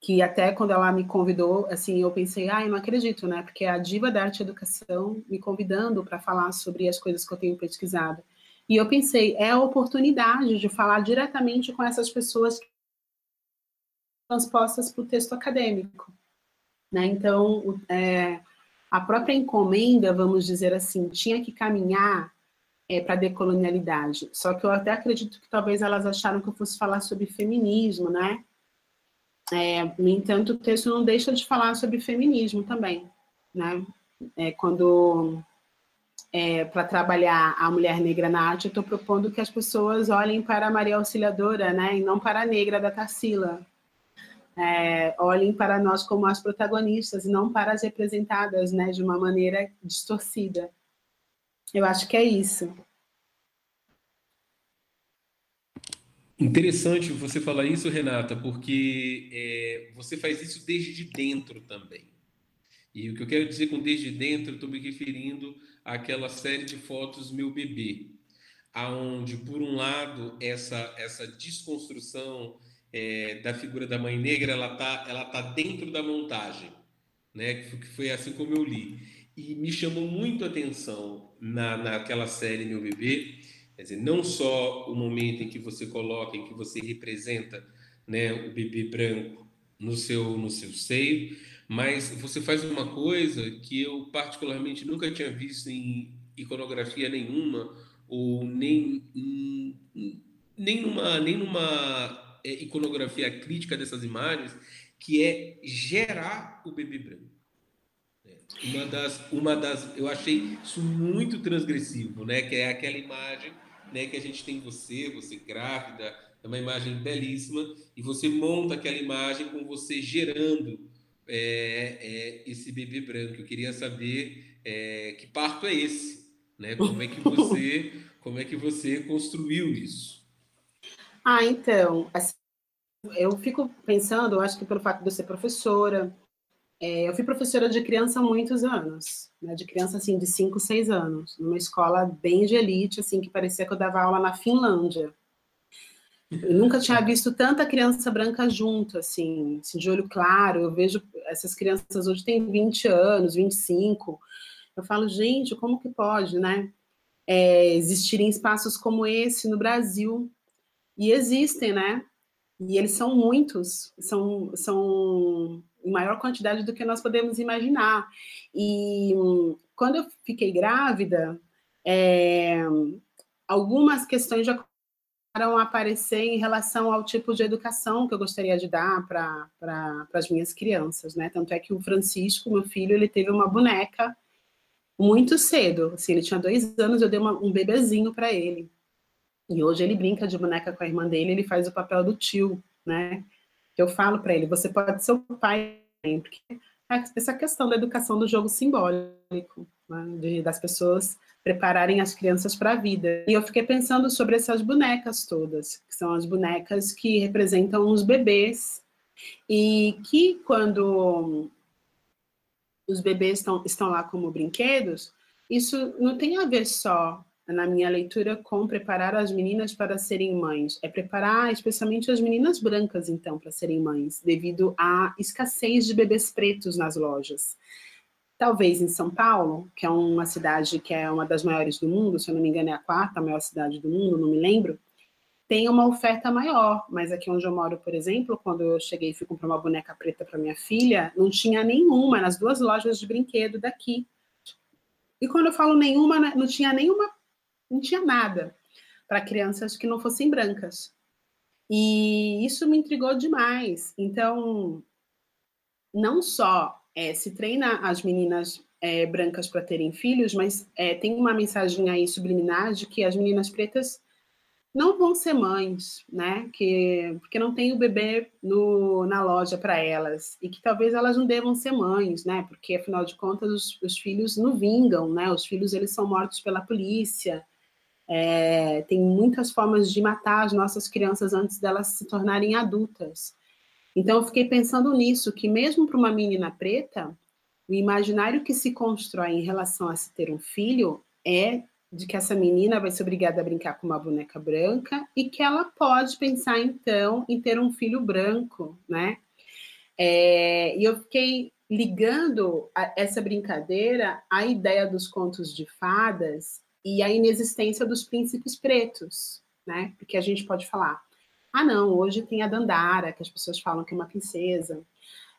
que até quando ela me convidou, assim, eu pensei, ah, eu não acredito, né? Porque é a diva da arte e educação me convidando para falar sobre as coisas que eu tenho pesquisado. E eu pensei, é a oportunidade de falar diretamente com essas pessoas transpostas para o texto acadêmico. Né? Então, é, a própria encomenda, vamos dizer assim, tinha que caminhar é, para a decolonialidade. Só que eu até acredito que talvez elas acharam que eu fosse falar sobre feminismo, né? É, no entanto, o texto não deixa de falar sobre feminismo também, né? É, quando é, para trabalhar a mulher negra na arte, eu estou propondo que as pessoas olhem para a Maria Auxiliadora, né, e não para a negra da Tarsila. É, olhem para nós como as protagonistas e não para as representadas, né, de uma maneira distorcida. Eu acho que é isso. Interessante você falar isso, Renata, porque é, você faz isso desde dentro também. E o que eu quero dizer com desde dentro, estou me referindo àquela série de fotos Meu Bebê, aonde, por um lado, essa, essa desconstrução é, da figura da mãe negra, ela está ela tá dentro da montagem, né? que foi assim como eu li. E me chamou muito a atenção na, naquela série Meu Bebê, Quer dizer, não só o momento em que você coloca, em que você representa né, o bebê branco no seu, no seu seio, mas você faz uma coisa que eu particularmente nunca tinha visto em iconografia nenhuma, ou nem, nem numa, nem numa iconografia crítica dessas imagens, que é gerar o bebê branco. Uma das, uma das, eu achei isso muito transgressivo, né? Que é aquela imagem né, que a gente tem você, você grávida, é uma imagem belíssima, e você monta aquela imagem com você gerando é, é, esse bebê branco. Eu queria saber é, que parto é esse, né? Como é que você, [LAUGHS] como é que você construiu isso? Ah, então, assim, eu fico pensando, eu acho que pelo fato de eu ser professora, é, eu fui professora de criança há muitos anos, né, de criança assim de 5, 6 anos, numa escola bem de elite, assim, que parecia que eu dava aula na Finlândia. Eu nunca tinha visto tanta criança branca junto, assim, assim, de olho claro. Eu vejo essas crianças hoje têm 20 anos, 25. Eu falo, gente, como que pode, né? É, existirem espaços como esse no Brasil. E existem, né? E eles são muitos, são, são em maior quantidade do que nós podemos imaginar. E quando eu fiquei grávida, é, algumas questões já começaram a aparecer em relação ao tipo de educação que eu gostaria de dar para pra, as minhas crianças, né? Tanto é que o Francisco, meu filho, ele teve uma boneca muito cedo. Assim, ele tinha dois anos, eu dei uma, um bebezinho para ele. E hoje ele brinca de boneca com a irmã dele, ele faz o papel do tio, né? eu falo para ele, você pode ser o pai, porque é essa questão da educação do jogo simbólico, né, de, das pessoas prepararem as crianças para a vida. E eu fiquei pensando sobre essas bonecas todas, que são as bonecas que representam os bebês, e que quando os bebês estão, estão lá como brinquedos, isso não tem a ver só na minha leitura com preparar as meninas para serem mães. É preparar especialmente as meninas brancas, então, para serem mães, devido à escassez de bebês pretos nas lojas. Talvez em São Paulo, que é uma cidade que é uma das maiores do mundo, se eu não me engano é a quarta maior cidade do mundo, não me lembro, tem uma oferta maior, mas aqui onde eu moro, por exemplo, quando eu cheguei e fui comprar uma boneca preta para minha filha, não tinha nenhuma nas duas lojas de brinquedo daqui. E quando eu falo nenhuma, né, não tinha nenhuma não tinha nada para crianças que não fossem brancas. E isso me intrigou demais. Então, não só é, se treina as meninas é, brancas para terem filhos, mas é, tem uma mensagem aí subliminar de que as meninas pretas não vão ser mães, né? Que, porque não tem o bebê no, na loja para elas e que talvez elas não devam ser mães, né? Porque afinal de contas os, os filhos não vingam, né? Os filhos eles são mortos pela polícia. É, tem muitas formas de matar as nossas crianças antes delas se tornarem adultas. Então eu fiquei pensando nisso, que mesmo para uma menina preta, o imaginário que se constrói em relação a se ter um filho é de que essa menina vai ser obrigada a brincar com uma boneca branca e que ela pode pensar então em ter um filho branco, né? É, e eu fiquei ligando essa brincadeira à ideia dos contos de fadas e à inexistência dos príncipes pretos, né? Porque a gente pode falar, ah, não, hoje tem a Dandara, que as pessoas falam que é uma princesa.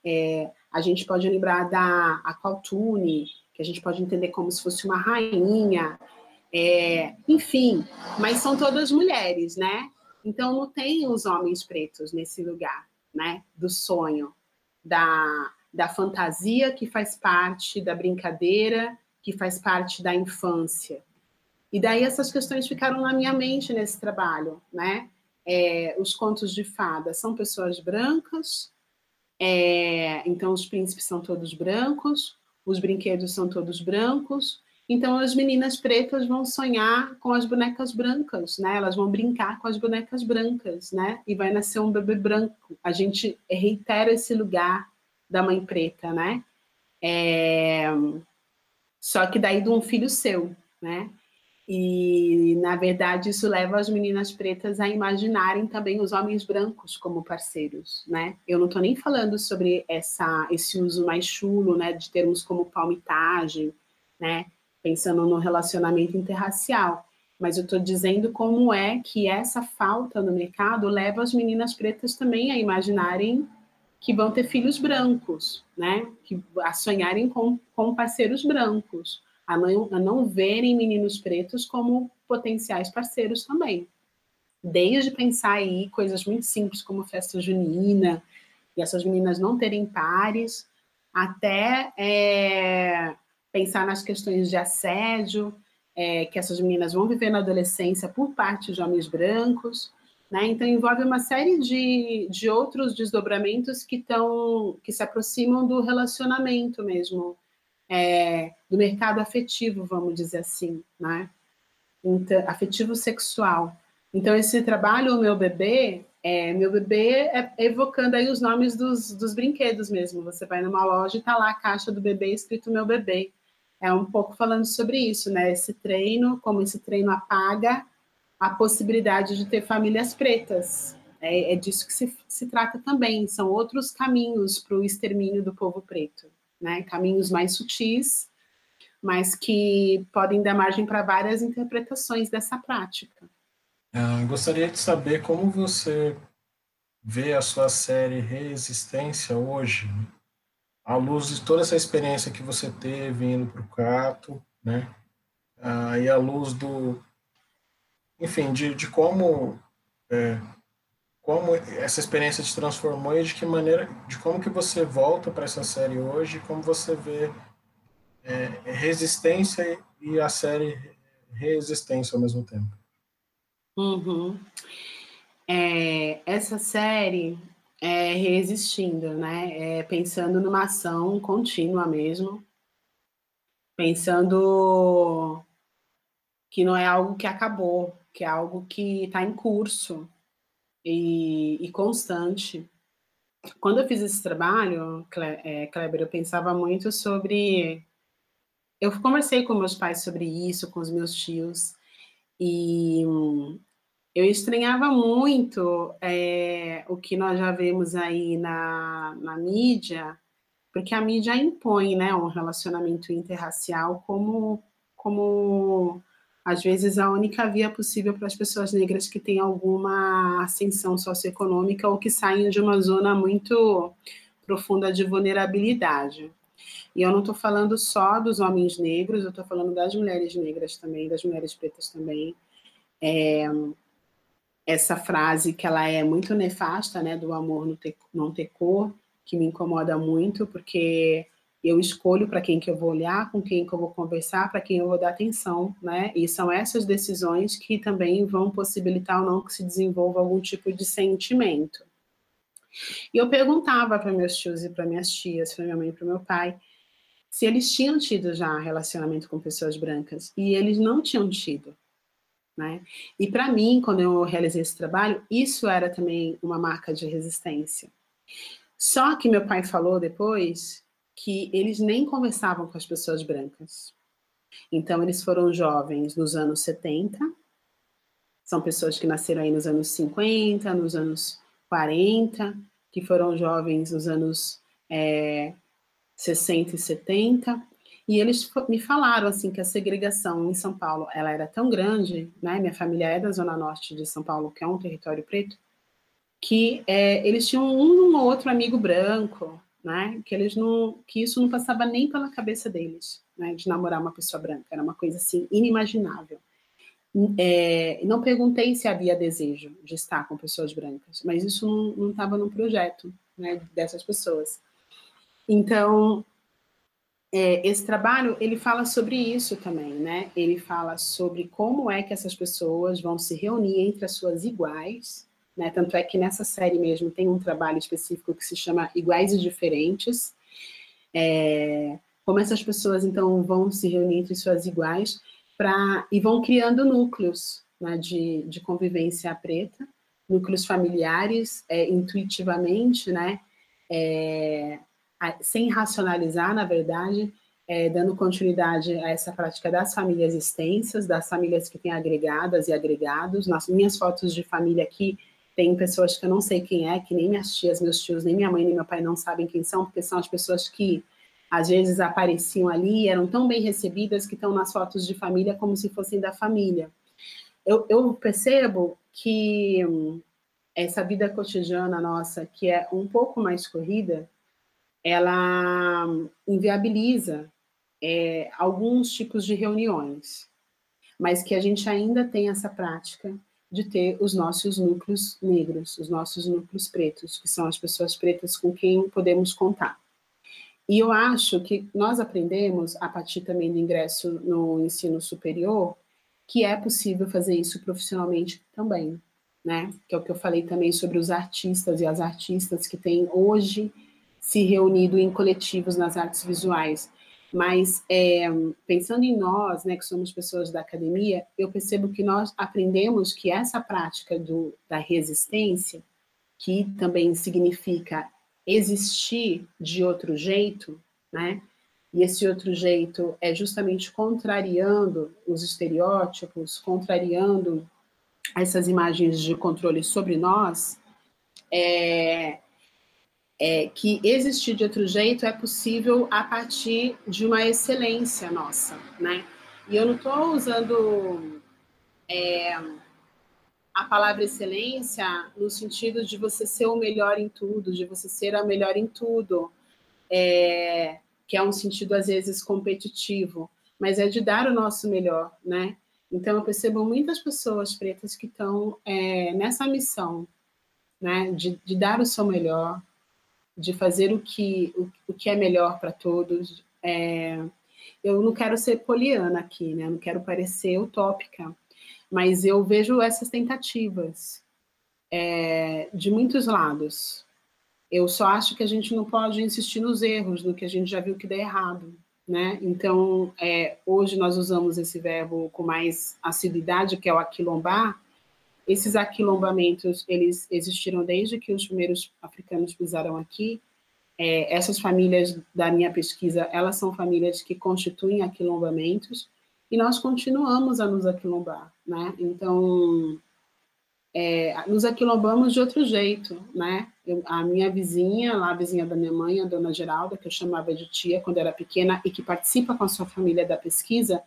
É, a gente pode lembrar da Aqualtune, que a gente pode entender como se fosse uma rainha. É, enfim, mas são todas mulheres, né? Então não tem os homens pretos nesse lugar, né? Do sonho, da, da fantasia que faz parte da brincadeira, que faz parte da infância. E daí essas questões ficaram na minha mente nesse trabalho, né? É, os contos de fada são pessoas brancas, é, então os príncipes são todos brancos, os brinquedos são todos brancos, então as meninas pretas vão sonhar com as bonecas brancas, né? Elas vão brincar com as bonecas brancas, né? E vai nascer um bebê branco. A gente reitera esse lugar da mãe preta, né? É... Só que daí de um filho seu, né? E, na verdade, isso leva as meninas pretas a imaginarem também os homens brancos como parceiros, né? Eu não estou nem falando sobre essa, esse uso mais chulo, né, de termos como palmitagem, né, pensando no relacionamento interracial, mas eu estou dizendo como é que essa falta no mercado leva as meninas pretas também a imaginarem que vão ter filhos brancos, né, que a sonharem com, com parceiros brancos a não, a não verem meninos pretos como potenciais parceiros também. Desde pensar aí coisas muito simples como festa junina, e essas meninas não terem pares, até é, pensar nas questões de assédio, é, que essas meninas vão viver na adolescência por parte de homens brancos, né? Então envolve uma série de, de outros desdobramentos que estão que se aproximam do relacionamento mesmo, é, do mercado afetivo, vamos dizer assim, né? Então, afetivo sexual. Então, esse trabalho, o meu bebê, é, meu bebê é evocando aí os nomes dos, dos brinquedos mesmo. Você vai numa loja e tá lá a caixa do bebê escrito meu bebê. É um pouco falando sobre isso, né? Esse treino, como esse treino apaga a possibilidade de ter famílias pretas. É, é disso que se, se trata também. São outros caminhos para o extermínio do povo preto né? Caminhos mais sutis, mas que podem dar margem para várias interpretações dessa prática. Ah, gostaria de saber como você vê a sua série Resistência hoje, à luz de toda essa experiência que você teve indo para o Cato, né? Ah, e à luz do, enfim, de, de como é, como essa experiência te transformou e de que maneira, de como que você volta para essa série hoje, como você vê é, Resistência e a série Resistência ao mesmo tempo. Uhum. É, essa série é resistindo, né? É pensando numa ação contínua mesmo, pensando que não é algo que acabou, que é algo que está em curso, e, e constante. Quando eu fiz esse trabalho, é, Kleber, eu pensava muito sobre. Eu conversei com meus pais sobre isso, com os meus tios, e eu estranhava muito é, o que nós já vemos aí na, na mídia, porque a mídia impõe né, um relacionamento interracial como, como às vezes a única via possível para as pessoas negras que têm alguma ascensão socioeconômica ou que saem de uma zona muito profunda de vulnerabilidade. E eu não estou falando só dos homens negros, eu estou falando das mulheres negras também, das mulheres pretas também. É, essa frase que ela é muito nefasta, né, do amor não ter, não ter cor, que me incomoda muito, porque eu escolho para quem que eu vou olhar, com quem que eu vou conversar, para quem eu vou dar atenção, né? E são essas decisões que também vão possibilitar ou não que se desenvolva algum tipo de sentimento. E eu perguntava para meus tios e para minhas tias, para minha mãe e para meu pai, se eles tinham tido já relacionamento com pessoas brancas, e eles não tinham tido. Né? E para mim, quando eu realizei esse trabalho, isso era também uma marca de resistência Só que meu pai falou depois que eles nem conversavam com as pessoas brancas. Então, eles foram jovens nos anos 70, são pessoas que nasceram aí nos anos 50, nos anos 40, que foram jovens nos anos é, 60 e 70, e eles me falaram assim que a segregação em São Paulo ela era tão grande, né? Minha família é da zona norte de São Paulo, que é um território preto, que é, eles tinham um ou outro amigo branco, né? Que eles não, que isso não passava nem pela cabeça deles, né? De namorar uma pessoa branca, era uma coisa assim inimaginável. É, não perguntei se havia desejo de estar com pessoas brancas, mas isso não estava no projeto né, dessas pessoas. Então, é, esse trabalho ele fala sobre isso também, né? Ele fala sobre como é que essas pessoas vão se reunir entre as suas iguais, né? Tanto é que nessa série mesmo tem um trabalho específico que se chama Iguais e Diferentes. É, como essas pessoas então vão se reunir entre suas iguais para e vão criando núcleos né, de, de convivência preta, núcleos familiares, é, intuitivamente, né, é, sem racionalizar, na verdade, é, dando continuidade a essa prática das famílias extensas, das famílias que têm agregadas e agregados. Nas minhas fotos de família aqui, tem pessoas que eu não sei quem é, que nem minhas tias, meus tios, nem minha mãe, nem meu pai não sabem quem são, porque são as pessoas que às vezes apareciam ali, eram tão bem recebidas que estão nas fotos de família como se fossem da família. Eu, eu percebo que hum, essa vida cotidiana nossa, que é um pouco mais corrida, ela hum, inviabiliza é, alguns tipos de reuniões, mas que a gente ainda tem essa prática de ter os nossos núcleos negros, os nossos núcleos pretos, que são as pessoas pretas com quem podemos contar. E eu acho que nós aprendemos, a partir também do ingresso no ensino superior, que é possível fazer isso profissionalmente também, né? Que é o que eu falei também sobre os artistas e as artistas que têm hoje se reunido em coletivos nas artes visuais. Mas é, pensando em nós, né, que somos pessoas da academia, eu percebo que nós aprendemos que essa prática do, da resistência, que também significa existir de outro jeito, né? E esse outro jeito é justamente contrariando os estereótipos, contrariando essas imagens de controle sobre nós, é, é, que existir de outro jeito é possível a partir de uma excelência nossa, né? E eu não estou usando é, a palavra excelência no sentido de você ser o melhor em tudo, de você ser a melhor em tudo, é, que é um sentido às vezes competitivo, mas é de dar o nosso melhor, né? Então eu percebo muitas pessoas pretas que estão é, nessa missão, né, de, de, dar o seu melhor, de fazer o que o, o que é melhor para todos. É, eu não quero ser poliana aqui, né? Não quero parecer utópica, mas eu vejo essas tentativas é, de muitos lados. Eu só acho que a gente não pode insistir nos erros, no que a gente já viu que dá errado. Né? Então, é, hoje nós usamos esse verbo com mais assiduidade, que é o aquilombar. Esses aquilombamentos, eles existiram desde que os primeiros africanos pisaram aqui. É, essas famílias da minha pesquisa, elas são famílias que constituem aquilombamentos, e nós continuamos a nos aquilombar, né? Então, é, nos aquilombamos de outro jeito, né? Eu, a minha vizinha, lá a vizinha da minha mãe, a dona Geralda, que eu chamava de tia quando era pequena e que participa com a sua família da pesquisa,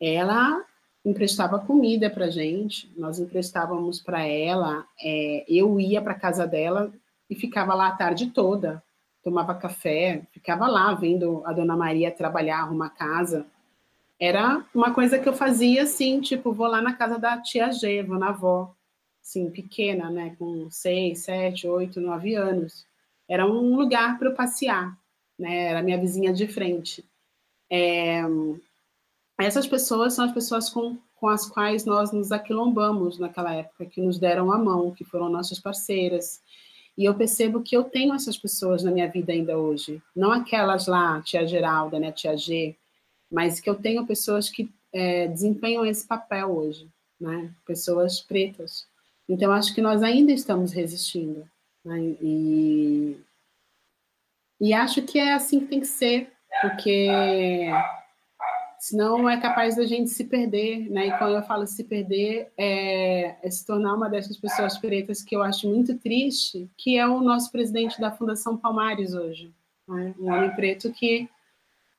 ela emprestava comida para gente, nós emprestávamos para ela, é, eu ia para casa dela e ficava lá a tarde toda, tomava café, ficava lá vendo a dona Maria trabalhar, arrumar casa, era uma coisa que eu fazia assim, tipo, vou lá na casa da tia G, vou na avó, assim, pequena, né, com seis, sete, oito, nove anos. Era um lugar para eu passear, né, era minha vizinha de frente. É, essas pessoas são as pessoas com, com as quais nós nos aquilombamos naquela época, que nos deram a mão, que foram nossas parceiras. E eu percebo que eu tenho essas pessoas na minha vida ainda hoje. Não aquelas lá, tia Geralda, né, tia G, mas que eu tenho pessoas que é, desempenham esse papel hoje, né? Pessoas pretas. Então acho que nós ainda estamos resistindo, Né? E, e acho que é assim que tem que ser, porque senão é capaz da gente se perder, né? E quando eu falo se perder, é, é, se tornar uma dessas pessoas pretas que eu acho muito triste, que é o nosso presidente da Fundação Palmares hoje, né? um homem preto que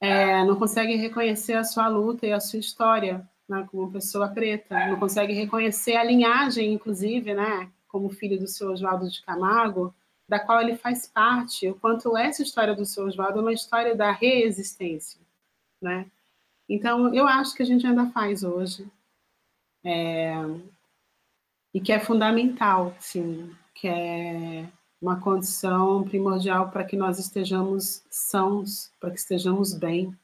é, não consegue reconhecer a sua luta e a sua história né? como pessoa preta, não consegue reconhecer a linhagem, inclusive, né? Como filho do seu Oswaldo de Camargo, da qual ele faz parte, o quanto essa história do seu Oswaldo é uma história da reexistência, né? Então, eu acho que a gente ainda faz hoje. É, e que é fundamental, sim, que é uma condição primordial para que nós estejamos sãos, para que estejamos bem.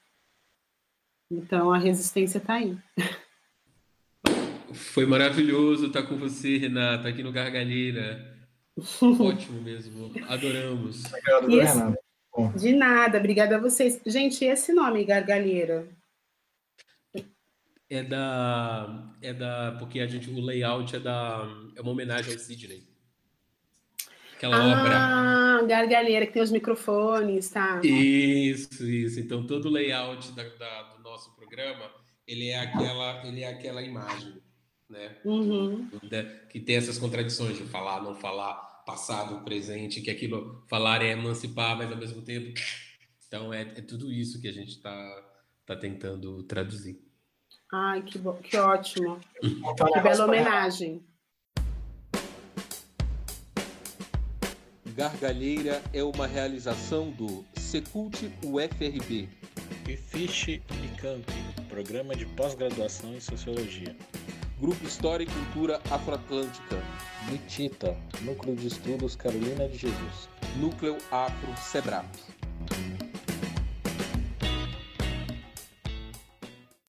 Então, a resistência está aí. Foi maravilhoso estar com você, Renata, aqui no Gargalheira. [LAUGHS] Ótimo mesmo, adoramos. Obrigado, esse... Renata. De nada, obrigada a vocês. Gente, esse nome, Gargalheira, é da. É da. Porque a gente, o layout é da. É uma homenagem ao Sidney. Aquela ah, obra. Ah, gargalheira que tem os microfones, tá? Isso, isso. Então todo o layout da, da, do nosso programa ele é aquela, ele é aquela imagem, né? Uhum. Que tem essas contradições de falar, não falar, passado, presente, que aquilo falar é emancipar, mas ao mesmo tempo. Então é, é tudo isso que a gente está tá tentando traduzir. Ai, que, bo... que ótimo. que bela homenagem. Gargalheira é uma realização do Secult UFRB. E Fiche e Camp, programa de pós-graduação em Sociologia. Grupo História e Cultura Afroatlântica. Bitita, Núcleo de Estudos Carolina de Jesus. Núcleo Afro Sebrap.